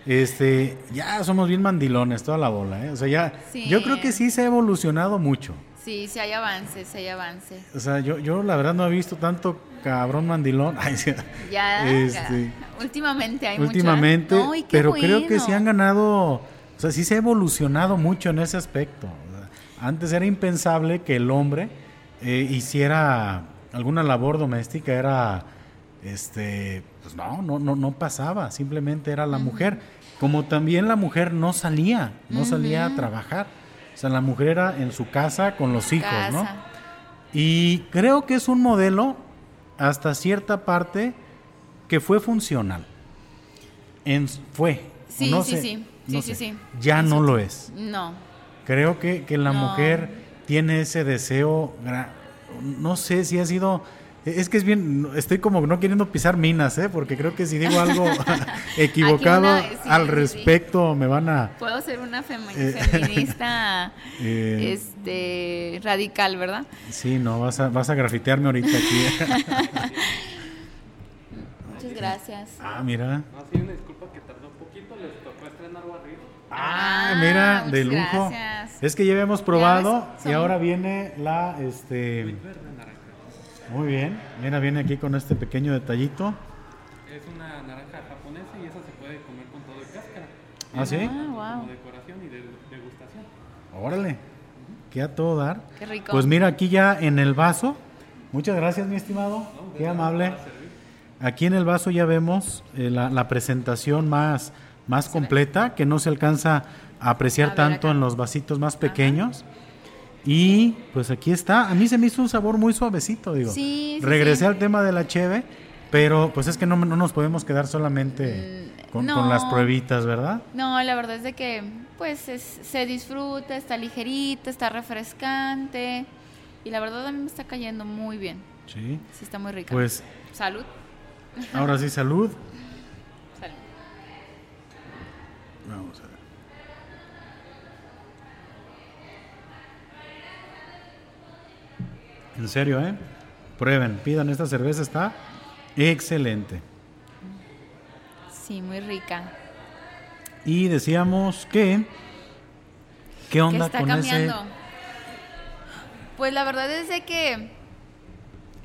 este, ya somos bien mandilones toda la bola, ¿eh? O sea, ya, yo creo que sí se ha evolucionado mucho. Sí, sí hay avances, sí hay avances. O sea, yo, yo la verdad no he visto tanto cabrón mandilón. ya, este, últimamente hay Últimamente, pero creo que sí han ganado o sea, sí se ha evolucionado mucho en ese aspecto. Antes era impensable que el hombre eh, hiciera alguna labor doméstica, era, este, pues no, no, no, no pasaba, simplemente era la mujer. Como también la mujer no salía, no salía a trabajar. O sea, la mujer era en su casa con los hijos, ¿no? Y creo que es un modelo hasta cierta parte que fue funcional. En, fue. Sí, sí, sí. Sí, sí, sí. Ya no lo es. No. Creo que, que la mujer tiene ese deseo, no sé si ha sido... Es que es bien, estoy como no queriendo pisar minas, ¿eh? porque creo que si digo algo equivocado al respecto me van a... Puedo ser una eh, feminista eh, este, radical, ¿verdad? Sí, no, vas a, vas a grafitearme ahorita aquí. Muchas gracias. Ah, mira. No, sí, una disculpa que tardó un poquito, les tocó estrenar barril. Ah, Ah, mira, de muchas lujo. gracias. Es que ya habíamos probado ves, y ahora viene la, este, Verde. Muy bien. Mira, viene aquí con este pequeño detallito. Es una naranja japonesa y esa se puede comer con todo y cáscara. ¿Ah, sí? Ah, Como wow. decoración y de degustación. Órale, que a todo dar. Qué rico. Pues mira, aquí ya en el vaso. Muchas gracias, mi estimado. Qué amable. Aquí en el vaso ya vemos eh, la, la presentación más, más completa, que no se alcanza a apreciar A ver tanto acá. en los vasitos más pequeños. Y pues aquí está. A mí se me hizo un sabor muy suavecito, digo. Sí, sí, Regresé sí. al tema de la cheve, pero pues es que no, no nos podemos quedar solamente Mm, con, no. con las pruebitas, ¿verdad? No, la verdad es de que pues es- se disfruta, está ligerita, está refrescante y la verdad a mí me está cayendo muy bien. Sí. Sí, está muy rica. Pues Salud. ahora sí, salud. Salud. Vamos a ver. En serio, ¿eh? Prueben, pidan esta cerveza, está excelente. Sí, muy rica. Y decíamos que... ¿Qué ¿Qué onda está con cambiando? ese...? Pues la verdad es de que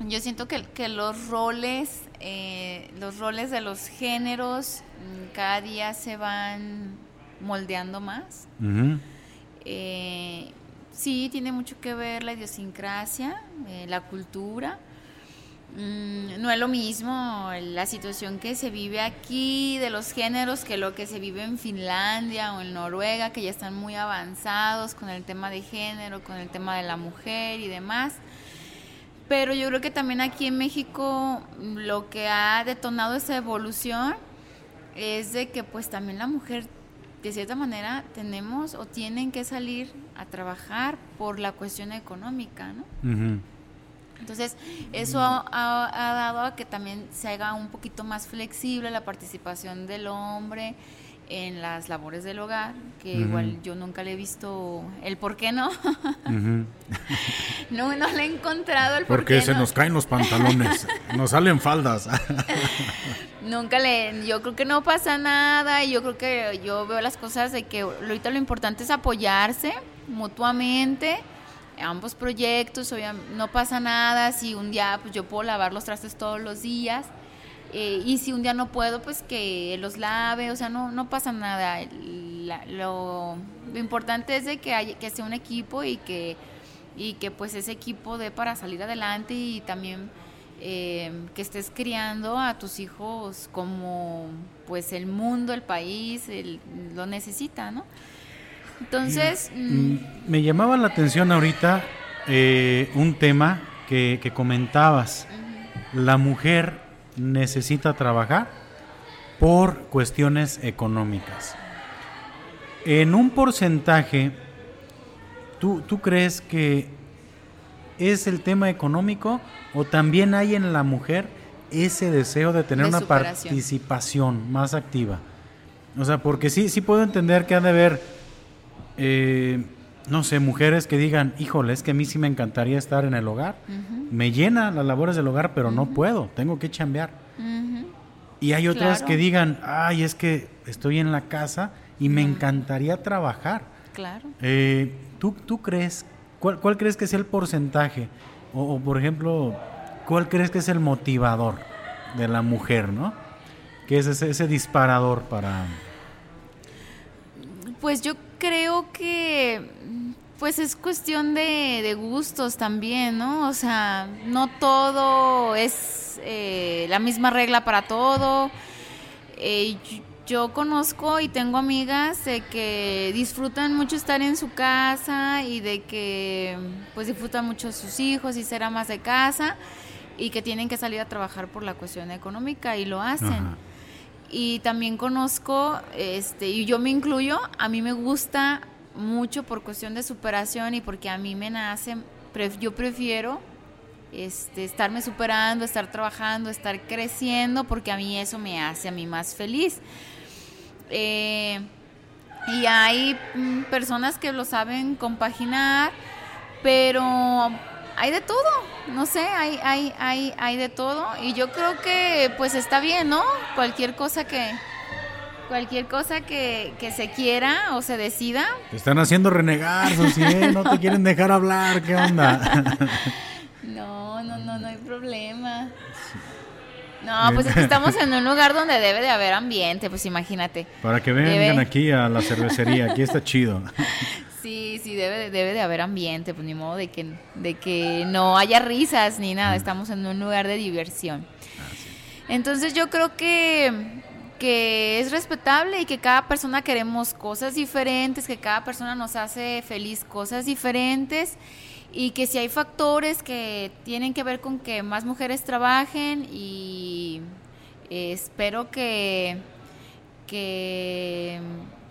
yo siento que, que los roles, eh, los roles de los géneros mm, cada día se van moldeando más. Eh, sí, tiene mucho que ver la idiosincrasia, eh, la cultura. Mm, no es lo mismo la situación que se vive aquí de los géneros que lo que se vive en Finlandia o en Noruega, que ya están muy avanzados con el tema de género, con el tema de la mujer y demás. Pero yo creo que también aquí en México mm, lo que ha detonado esa evolución es de que pues también la mujer de cierta manera tenemos o tienen que salir a trabajar por la cuestión económica, ¿no? Entonces, eso ha, ha- ha dado a que también se haga un poquito más flexible la participación del hombre en las labores del hogar, que igual yo nunca le he visto el por qué no. No, no le he encontrado el por Porque qué se no. nos caen los pantalones, nos salen faldas. Nunca le, yo creo que no pasa nada y yo creo que yo veo las cosas de que ahorita lo importante es apoyarse mutuamente, ambos proyectos, no pasa nada si un día pues yo puedo lavar los trastes todos los días eh, y si un día no puedo pues que los lave, o sea, no, no pasa nada. La- lo, lo importante es de que, haya, que sea un equipo y que, y que pues ese equipo dé para salir adelante y también eh, que estés criando a tus hijos como pues el mundo, el país el- lo necesita, ¿no? Entonces, mm, Me llamaba la atención ahorita eh, un tema que, que comentabas. La mujer necesita trabajar por cuestiones económicas. En un porcentaje, ¿tú, tú crees que es el tema económico o también hay en la mujer ese deseo de tener De una participación más activa? O sea, porque sí, sí puedo entender que ha de haber, eh, no sé, mujeres que digan, híjole, es que a mí sí me encantaría estar en el hogar. Me llena las labores del hogar, pero no puedo, tengo que chambear. Y hay otras Claro. que digan, ay, es que estoy en la casa y me encantaría trabajar. claro. Eh, ¿tú, ¿Tú crees, cuál, cuál crees que es el porcentaje? O, o, por ejemplo, ¿cuál crees que es el motivador de la mujer, no? ¿Qué es ese, ese disparador para...? Pues yo creo que pues es cuestión de, de gustos también, ¿no? O sea, no todo es eh, la misma regla para todo. Eh, yo- conozco y tengo amigas de que disfrutan mucho estar en su casa y de que pues disfrutan mucho sus hijos y ser amas de casa y que tienen que salir a trabajar por la cuestión económica y lo hacen. Ajá. Y también conozco, este, y yo me incluyo, a mí me gusta mucho por cuestión de superación y porque a mí me nace, pref- yo prefiero este, estarme superando, estar trabajando, estar creciendo, porque a mí eso me hace a mí más feliz. Eh, y hay mm, personas que lo saben compaginar, pero hay de todo, no sé, hay, hay, hay, hay de todo y yo creo que pues está bien, ¿no? Cualquier cosa que, cualquier cosa que, que se quiera o se decida. Te están haciendo renegar, Susi, no te quieren dejar hablar, ¿qué onda? no, no, no, no hay problema. No, pues es que estamos en un lugar donde debe de haber ambiente, pues imagínate. Para que vengan aquí a la cervecería, aquí está chido. Sí, sí, debe, debe de haber ambiente, pues ni modo de que, de que no haya risas ni nada, estamos en un lugar de diversión. Entonces yo creo que, que es respetable y que cada persona queremos cosas diferentes, que cada persona nos hace feliz cosas diferentes y que si hay factores que tienen que ver con que más mujeres trabajen y eh, espero que, que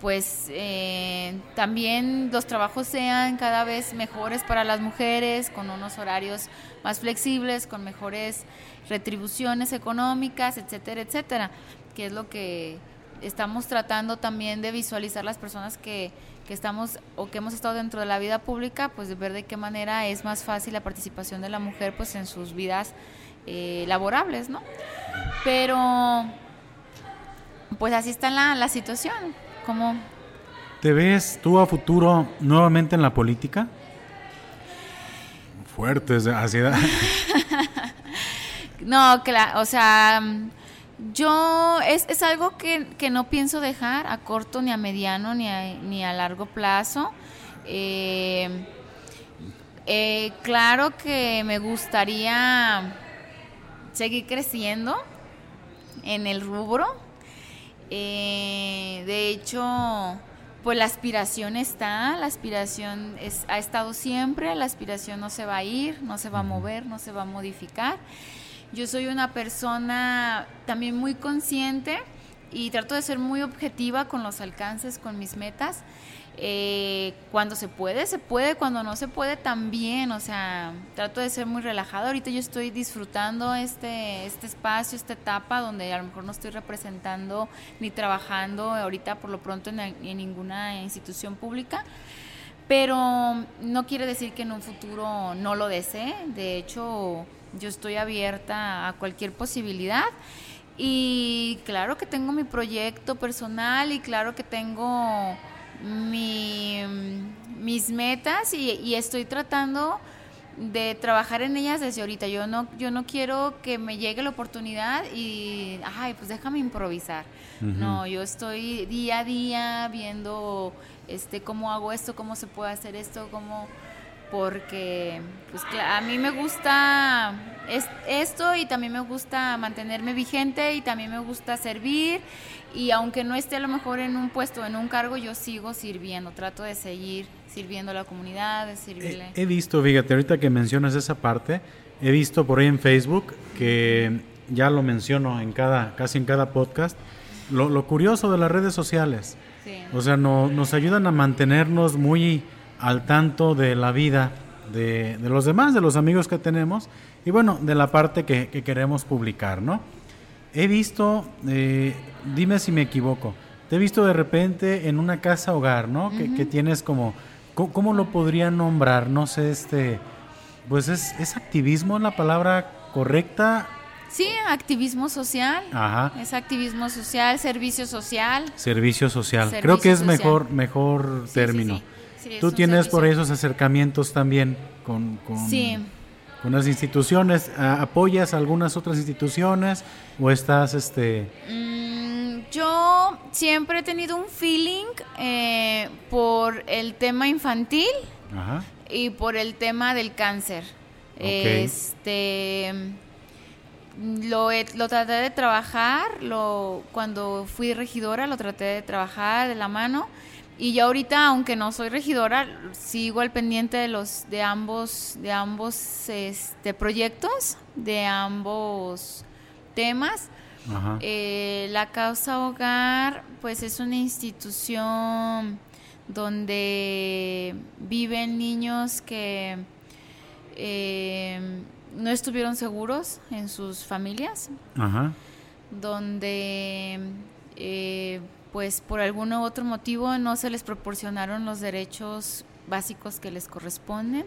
pues eh, también los trabajos sean cada vez mejores para las mujeres, con unos horarios más flexibles, con mejores retribuciones económicas, etcétera, etcétera, que es lo que estamos tratando también de visualizar las personas que, que estamos o que hemos estado dentro de la vida pública, pues de ver de qué manera es más fácil la participación de la mujer pues en sus vidas eh, laborables, ¿no? Pero pues así está la, la situación. como ¿Te ves tú a futuro nuevamente en la política? Fuertes, así. no, claro, o sea yo, es, es algo que, que, no pienso dejar a corto, ni a mediano, ni a, ni a largo plazo. Eh, eh, claro que me gustaría seguir creciendo en el rubro. Eh, de hecho, pues la aspiración está, la aspiración es, ha estado siempre, la aspiración no se va a ir, no se va a mover, no se va a modificar. Yo soy una persona también muy consciente y trato de ser muy objetiva con los alcances, con mis metas. Eh, cuando se puede, se puede, cuando no se puede también, o sea, trato de ser muy relajado. Ahorita yo estoy disfrutando este, este espacio, esta etapa donde a lo mejor no estoy representando ni trabajando ahorita por lo pronto en, en ninguna institución pública, pero no quiere decir que en un futuro no lo desee. De hecho, yo estoy abierta a cualquier posibilidad. Y claro que tengo mi proyecto personal y claro que tengo mi, mis metas y, estoy tratando de trabajar en ellas desde ahorita. Yo no, yo no quiero que me llegue la oportunidad y, ay, pues déjame improvisar. No, yo estoy día a día viendo este cómo hago esto, cómo se puede hacer esto, cómo porque pues a mí me gusta esto y también me gusta mantenerme vigente y también me gusta servir y aunque no esté a lo mejor en un puesto, en un cargo, yo sigo sirviendo, trato de seguir sirviendo a la comunidad, de servirle. He, visto, fíjate, ahorita que mencionas esa parte, he visto por ahí en Facebook que ya lo menciono en cada, casi en cada podcast, lo, curioso de las redes sociales. O sea, no, nos ayudan a mantenernos muy al tanto de la vida de, los demás, de los amigos que tenemos y bueno, de la parte que, queremos publicar, ¿no? He visto, eh, dime si me equivoco, te he visto de repente en una casa hogar, ¿no? que, tienes como, ¿cómo, lo podría nombrar? No sé, este, pues es, es activismo la palabra correcta. Sí, activismo social. Ajá. Es activismo social, servicio social. Servicio social. Creo que es mejor, mejor término. Tú tienes por esos acercamientos también con, con, las instituciones. ¿Apoyas algunas otras instituciones o estás este...? Mm, yo siempre he tenido un feeling eh, por el tema infantil y por el tema del cáncer. Este lo, lo traté de trabajar, lo, cuando fui regidora lo traté de trabajar de la mano y ya ahorita, aunque no soy regidora, sigo al pendiente de los de ambos de ambos este, proyectos, de ambos temas. Eh, la Causa Hogar, pues es una institución donde viven niños que eh, no estuvieron seguros en sus familias, donde eh, pues por algún otro motivo no se les proporcionaron los derechos básicos que les corresponden,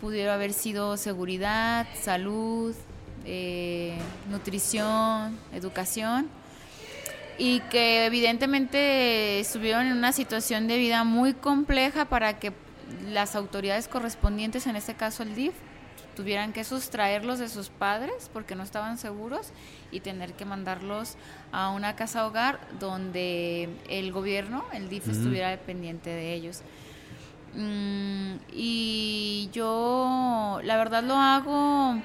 pudiera haber sido seguridad, salud, eh, nutrición, educación, y que evidentemente estuvieron en una situación de vida muy compleja para que las autoridades correspondientes, en este caso el DIF, tuvieran que sustraerlos de sus padres porque no estaban seguros y tener que mandarlos a una casa hogar donde el gobierno, el DIF, estuviera dependiente de ellos. Mm, y yo, la verdad, lo hago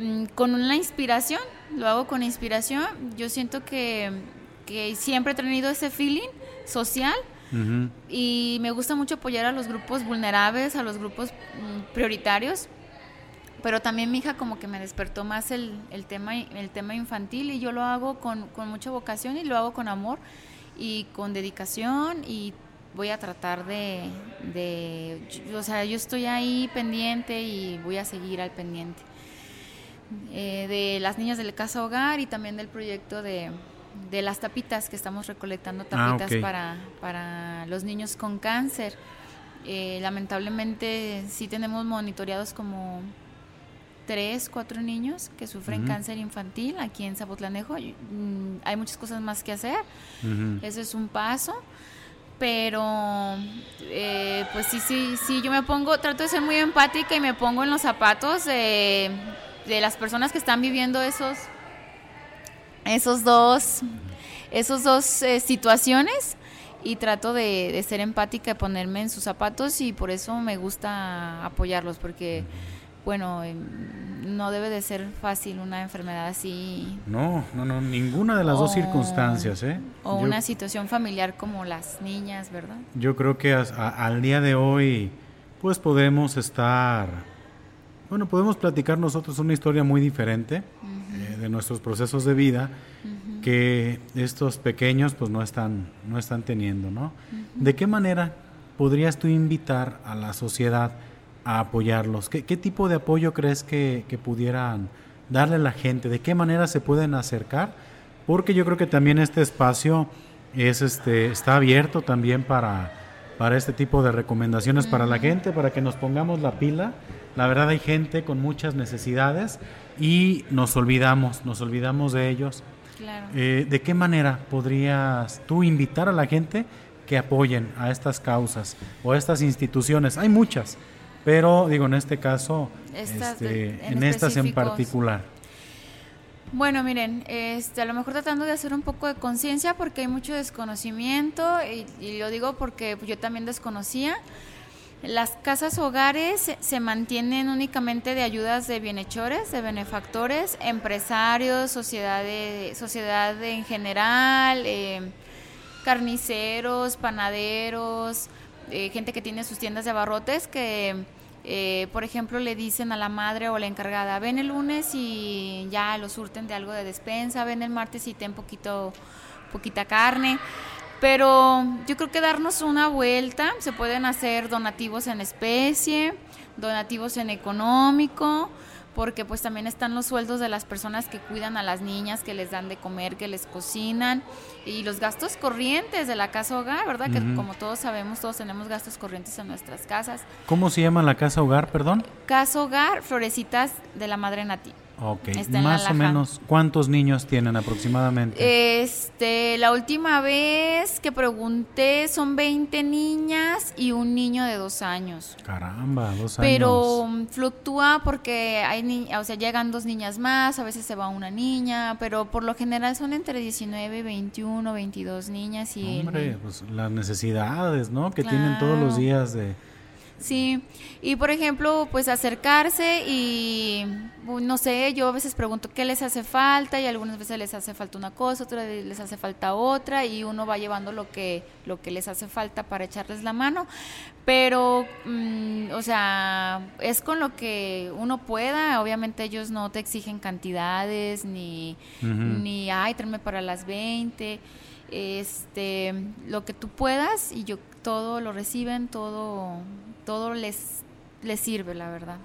mm, con una inspiración, lo hago con inspiración. Yo siento que, que siempre he tenido ese feeling social y me gusta mucho apoyar a los grupos vulnerables, a los grupos mm, prioritarios. Pero también mi hija como que me despertó más el, el, tema, el tema infantil y yo lo hago con, con mucha vocación y lo hago con amor y con dedicación y voy a tratar de, de, o sea, yo estoy ahí pendiente y voy a seguir al pendiente. Eh, de las niñas del casa hogar y también del proyecto de, de las tapitas, que estamos recolectando ah, tapitas para, para los niños con cáncer. Eh, lamentablemente sí tenemos monitoreados como tres, cuatro niños que sufren cáncer infantil aquí en Zapotlanejo. Mm, hay muchas cosas más que hacer. Ese es un paso. Pero, eh, pues sí, sí, sí, yo me pongo, trato de ser muy empática y me pongo en los zapatos de, de las personas que están viviendo esos esos dos, esos dos eh, situaciones y trato de, ser empática, de ponerme en sus zapatos y por eso me gusta apoyarlos porque, bueno, em, no debe de ser fácil una enfermedad así. No, no, no, ninguna de las dos circunstancias, ¿eh? O una situación familiar como las niñas, ¿verdad? Yo creo que al día de hoy, pues podemos estar, bueno, podemos platicar nosotros una historia muy diferente de nuestros procesos de vida que estos pequeños pues no están, no están teniendo, ¿no? ¿De qué manera podrías tú invitar a la sociedad a apoyarlos? ¿Qué, tipo de apoyo crees que, pudieran darle a la gente? ¿De qué manera se pueden acercar? Porque yo creo que también este espacio es este, está abierto también para, para este tipo de recomendaciones para la gente, para que nos pongamos la pila. La verdad hay gente con muchas necesidades y nos olvidamos, nos olvidamos de ellos. Eh, ¿De qué manera podrías tú invitar a la gente que apoyen a estas causas o a estas instituciones? Hay muchas, pero digo, en este caso, este, en, estas en particular. Bueno, miren, este, a lo mejor tratando de hacer un poco de conciencia porque hay mucho desconocimiento y, y, lo digo porque yo también desconocía. Las casas hogares se mantienen únicamente de ayudas de bienhechores, de benefactores, empresarios, sociedad, sociedad en general, eh, carniceros, panaderos, eh, gente que tiene sus tiendas de abarrotes que, eh, por ejemplo, le dicen a la madre o la encargada, ven el lunes y ya lo surten de algo de despensa, ven el martes y ten poquito, poquita carne. Pero yo creo que darnos una vuelta, se pueden hacer donativos en especie, donativos en económico, porque pues también están los sueldos de las personas que cuidan a las niñas, que les dan de comer, que les cocinan, y los gastos corrientes de la casa hogar, ¿verdad? Que como todos sabemos, todos tenemos gastos corrientes en nuestras casas. ¿Cómo se llama la casa hogar, perdón? Casa hogar, Florecitas de la Madre Nati. Ok, más o menos, ¿cuántos niños tienen aproximadamente? Este, la última vez que pregunté son 20 niñas y un niño de dos años. Caramba, dos años. Pero fluctúa porque hay, o sea, llegan dos niñas más, a veces se va una niña, pero por lo general son entre 19, 21, 22 niñas y... Hombre, pues las necesidades, ¿no? Que tienen todos los días de Sí, y por ejemplo, pues acercarse y no sé, yo a veces pregunto qué les hace falta y algunas veces les hace falta una cosa, otras les hace falta otra y uno va llevando lo que lo que les hace falta para echarles la mano, pero mm, o sea, es con lo que uno pueda, obviamente ellos no te exigen cantidades ni ni ay, tráeme para las 20 este lo que tú puedas y yo todo lo reciben, todo todo les, les sirve, la verdad.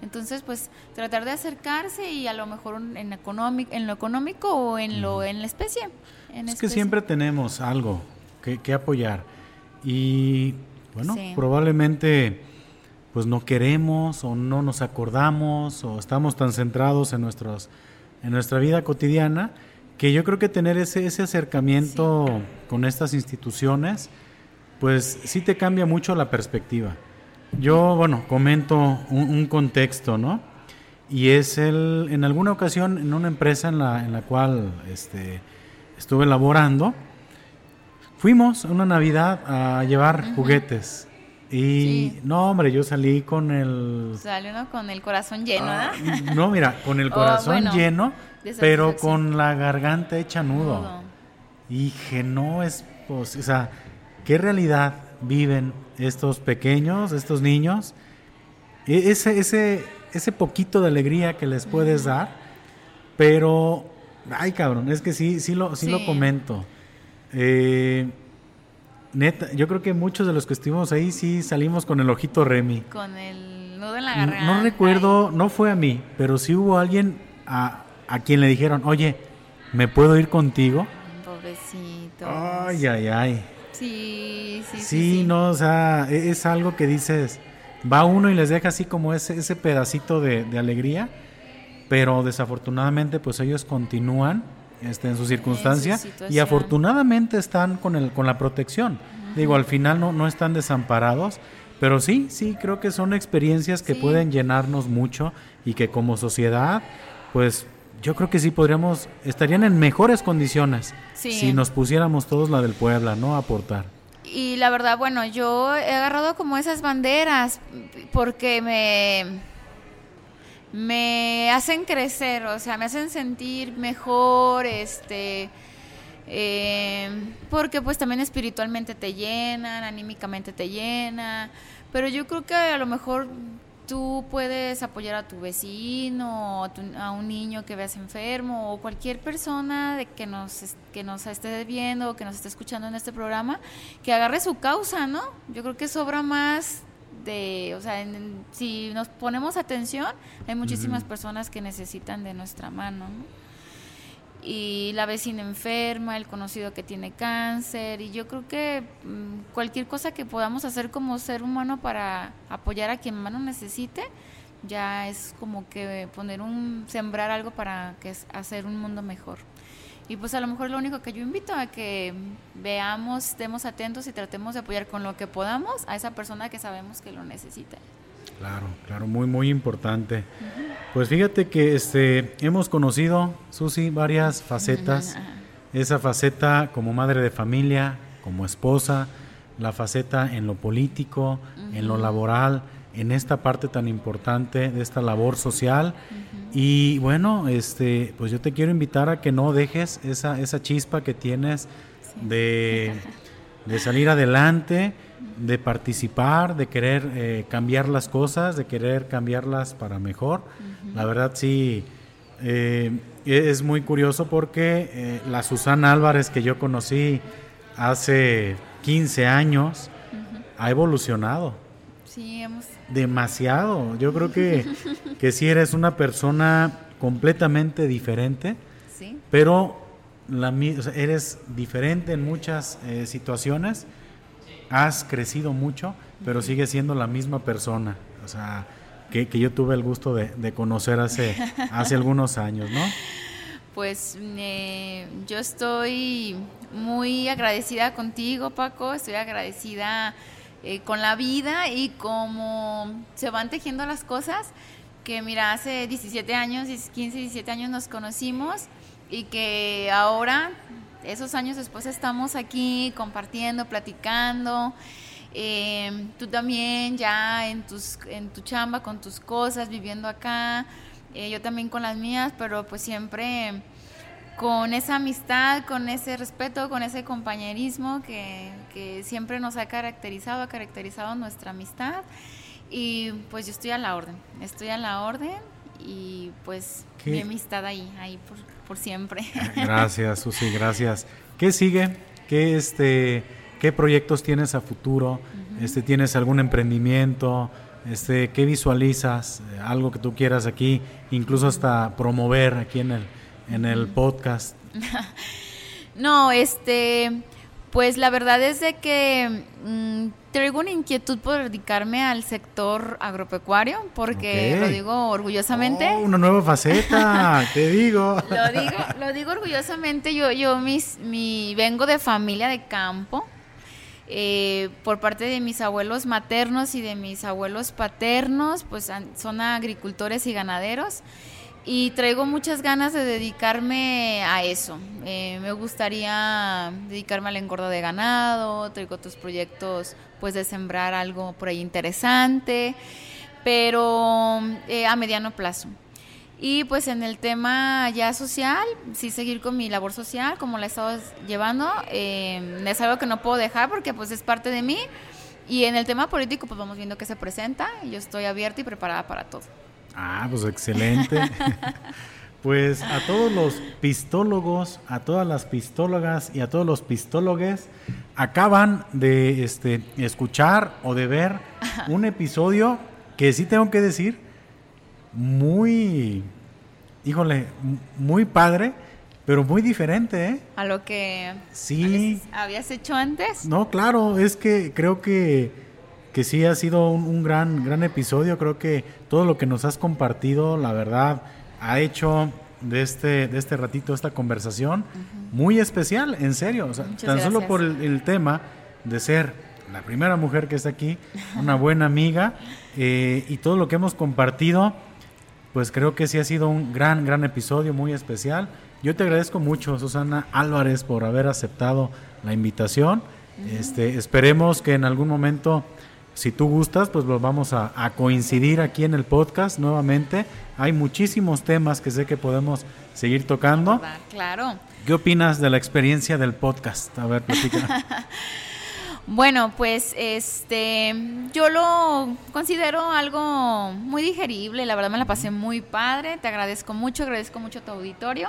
Entonces, pues tratar de acercarse y a lo mejor en, en lo económico o en, lo, en la especie. es que siempre tenemos algo que, apoyar. Y bueno, probablemente pues no queremos o no nos acordamos o estamos tan centrados en nuestros en nuestra vida cotidiana que yo creo que tener ese, ese acercamiento con estas instituciones pues sí te cambia mucho la perspectiva. Yo, bueno, comento un, contexto, ¿no? Y es el, en alguna ocasión, en una empresa en la, en la cual este, estuve laborando, fuimos una Navidad a llevar juguetes. Y no, hombre, yo salí con el... Salió con el corazón lleno, ah, no, mira, con el oh, corazón lleno, pero con la garganta hecha nudo. Y que no es, pues, o sea, ¿qué realidad viven estos pequeños, estos niños? E, ese, ese, ese poquito de alegría que les puedes dar, pero, ay cabrón, es que sí, sí lo, sí, lo comento. Eh, neta, yo creo que muchos de los que estuvimos ahí sí salimos con el ojito Remy. Con el nudo en la garganta. No, recuerdo, no fue a mí, pero sí hubo alguien a, a quien le dijeron, oye, ¿me puedo ir contigo? Pobrecito. Ay, ay, ay. Sí, sí, sí. no, o sea, e, es algo que dices, va uno y les deja así como ese, ese pedacito de, alegría, pero desafortunadamente pues ellos continúan este, en su circunstancia y afortunadamente están con, el, con la protección. Digo, al final no, no están desamparados, pero sí, sí, creo que son experiencias que pueden llenarnos mucho y que como sociedad, pues yo creo que sí podríamos, estarían en mejores condiciones si nos pusiéramos todos la del Puebla, ¿no? A aportar. Y la verdad, bueno, yo he agarrado como esas banderas porque me, me hacen crecer, o sea, me hacen sentir mejor, este, eh, porque pues también espiritualmente te llenan, anímicamente te llena, pero yo creo que a lo mejor tú puedes apoyar a tu vecino, a, un niño que veas enfermo o cualquier persona de que nos que nos esté viendo o que nos esté escuchando en este programa, que agarre su causa, ¿no? Yo creo que sobra más de, o sea, si nos ponemos atención, hay muchísimas personas que necesitan de nuestra mano, ¿no? y la vecina enferma, el conocido que tiene cáncer y yo creo que mm, cualquier cosa que podamos hacer como ser humano para apoyar a quien más lo necesite, ya es como que poner un sembrar algo para que hacer un mundo mejor. Y pues a lo mejor lo único que yo invito a que veamos, estemos atentos y tratemos de apoyar con lo que podamos a esa persona que sabemos que lo necesita. Claro, claro, muy, muy importante. Pues fíjate que este, hemos conocido, Susi, varias facetas. Esa faceta como madre de familia, como esposa, la faceta en lo político, en lo laboral, en esta parte tan importante de esta labor social. Y bueno, este, pues yo te quiero invitar a que no dejes esa, esa chispa que tienes de, de salir adelante de participar, de querer eh, cambiar las cosas, de querer cambiarlas para mejor. La verdad sí, eh, e-, es muy curioso porque eh, la Susana Álvarez que yo conocí hace 15 años ha evolucionado. Sí, hemos... Demasiado. Yo creo que, que sí eres una persona completamente diferente, ¿Sí? pero la, eres diferente en muchas situaciones has crecido mucho, pero sigues siendo la misma persona. O sea, que, yo tuve el gusto de, conocer hace, hace algunos años, ¿no? Pues eh, yo estoy muy agradecida contigo, Paco, estoy agradecida eh, con la vida y cómo se van tejiendo las cosas, que mira, hace 17 años, 15, 17 años nos conocimos y que ahora esos años después estamos aquí compartiendo, platicando. Eh, tú también ya en, tus, en tu chamba, con tus cosas, viviendo acá. Eh, yo también con las mías, pero pues siempre con esa amistad, con ese respeto, con ese compañerismo que, que siempre nos ha caracterizado, ha caracterizado nuestra amistad. Y pues yo estoy a la orden, estoy a la orden y pues mi amistad ahí, ahí por, por siempre. Gracias, Susi, gracias. ¿Qué sigue? ¿Qué, este, qué proyectos tienes a futuro? este, ¿Tienes algún emprendimiento? Este, ¿Qué visualizas? Algo que tú quieras aquí, incluso hasta promover aquí en el, en el podcast. no, este, Pues la verdad es de que mm, traigo una inquietud por dedicarme al sector agropecuario, porque lo digo orgullosamente. Oh, una nueva faceta, te digo. Lo digo, lo digo orgullosamente, yo, yo mis, mi, vengo de familia de campo, eh, por parte de mis abuelos maternos y de mis abuelos paternos, pues son agricultores y ganaderos, y traigo muchas ganas de dedicarme a eso. Eh, me gustaría dedicarme a la engorda de ganado, traigo otros proyectos, pues de sembrar algo por ahí interesante, pero eh, a mediano plazo. Y pues en el tema ya social, sí seguir con mi labor social, como la he estado llevando, eh, es algo que no puedo dejar porque pues es parte de mí. Y en el tema político pues vamos viendo qué se presenta yo estoy abierta y preparada para todo. Ah, pues excelente. pues a todos los pistólogos, a todas las pistólogas y a todos los pistólogos acaban de este, escuchar o de ver un episodio que sí tengo que decir muy, híjole, muy padre, pero muy diferente, ¿eh? A lo que Sí. habías hecho antes. No, claro, es que creo que, que sí ha sido un, un gran, gran episodio. Creo que todo lo que nos has compartido, la verdad, ha hecho de este, de este ratito esta conversación muy especial, en serio. O sea, tan solo por el, el tema de ser la primera mujer que está aquí, una buena amiga, eh, y todo lo que hemos compartido, pues creo que sí ha sido un gran, gran episodio, muy especial. Yo te agradezco mucho, Susana Álvarez, por haber aceptado la invitación. Este, esperemos que en algún momento, si tú gustas, pues vamos a, a coincidir aquí en el podcast nuevamente. Hay muchísimos temas que sé que podemos seguir tocando. Claro. ¿Qué opinas de la experiencia del podcast? A ver, platica. Bueno, pues este, yo lo considero algo muy digerible, la verdad me la pasé muy padre, te agradezco mucho, agradezco mucho a tu auditorio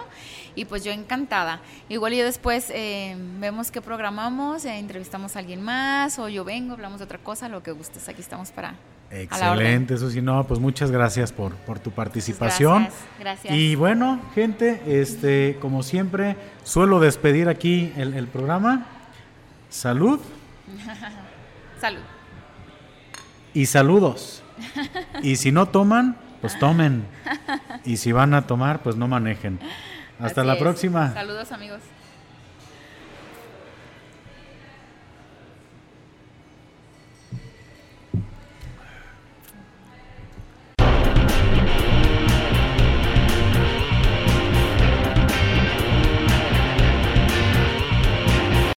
y pues yo encantada. Igual y después eh, vemos qué programamos, eh, entrevistamos a alguien más o yo vengo, hablamos de otra cosa, lo que gustes, aquí estamos para... Excelente, Susi. No, pues muchas gracias por, por tu participación. Gracias, gracias. Y bueno, gente, este, como siempre, suelo despedir aquí el, el programa. Salud Salud. y saludos. Y si no toman, pues tomen. Y si van a tomar, pues no manejen. Hasta Así la es. próxima. Saludos amigos.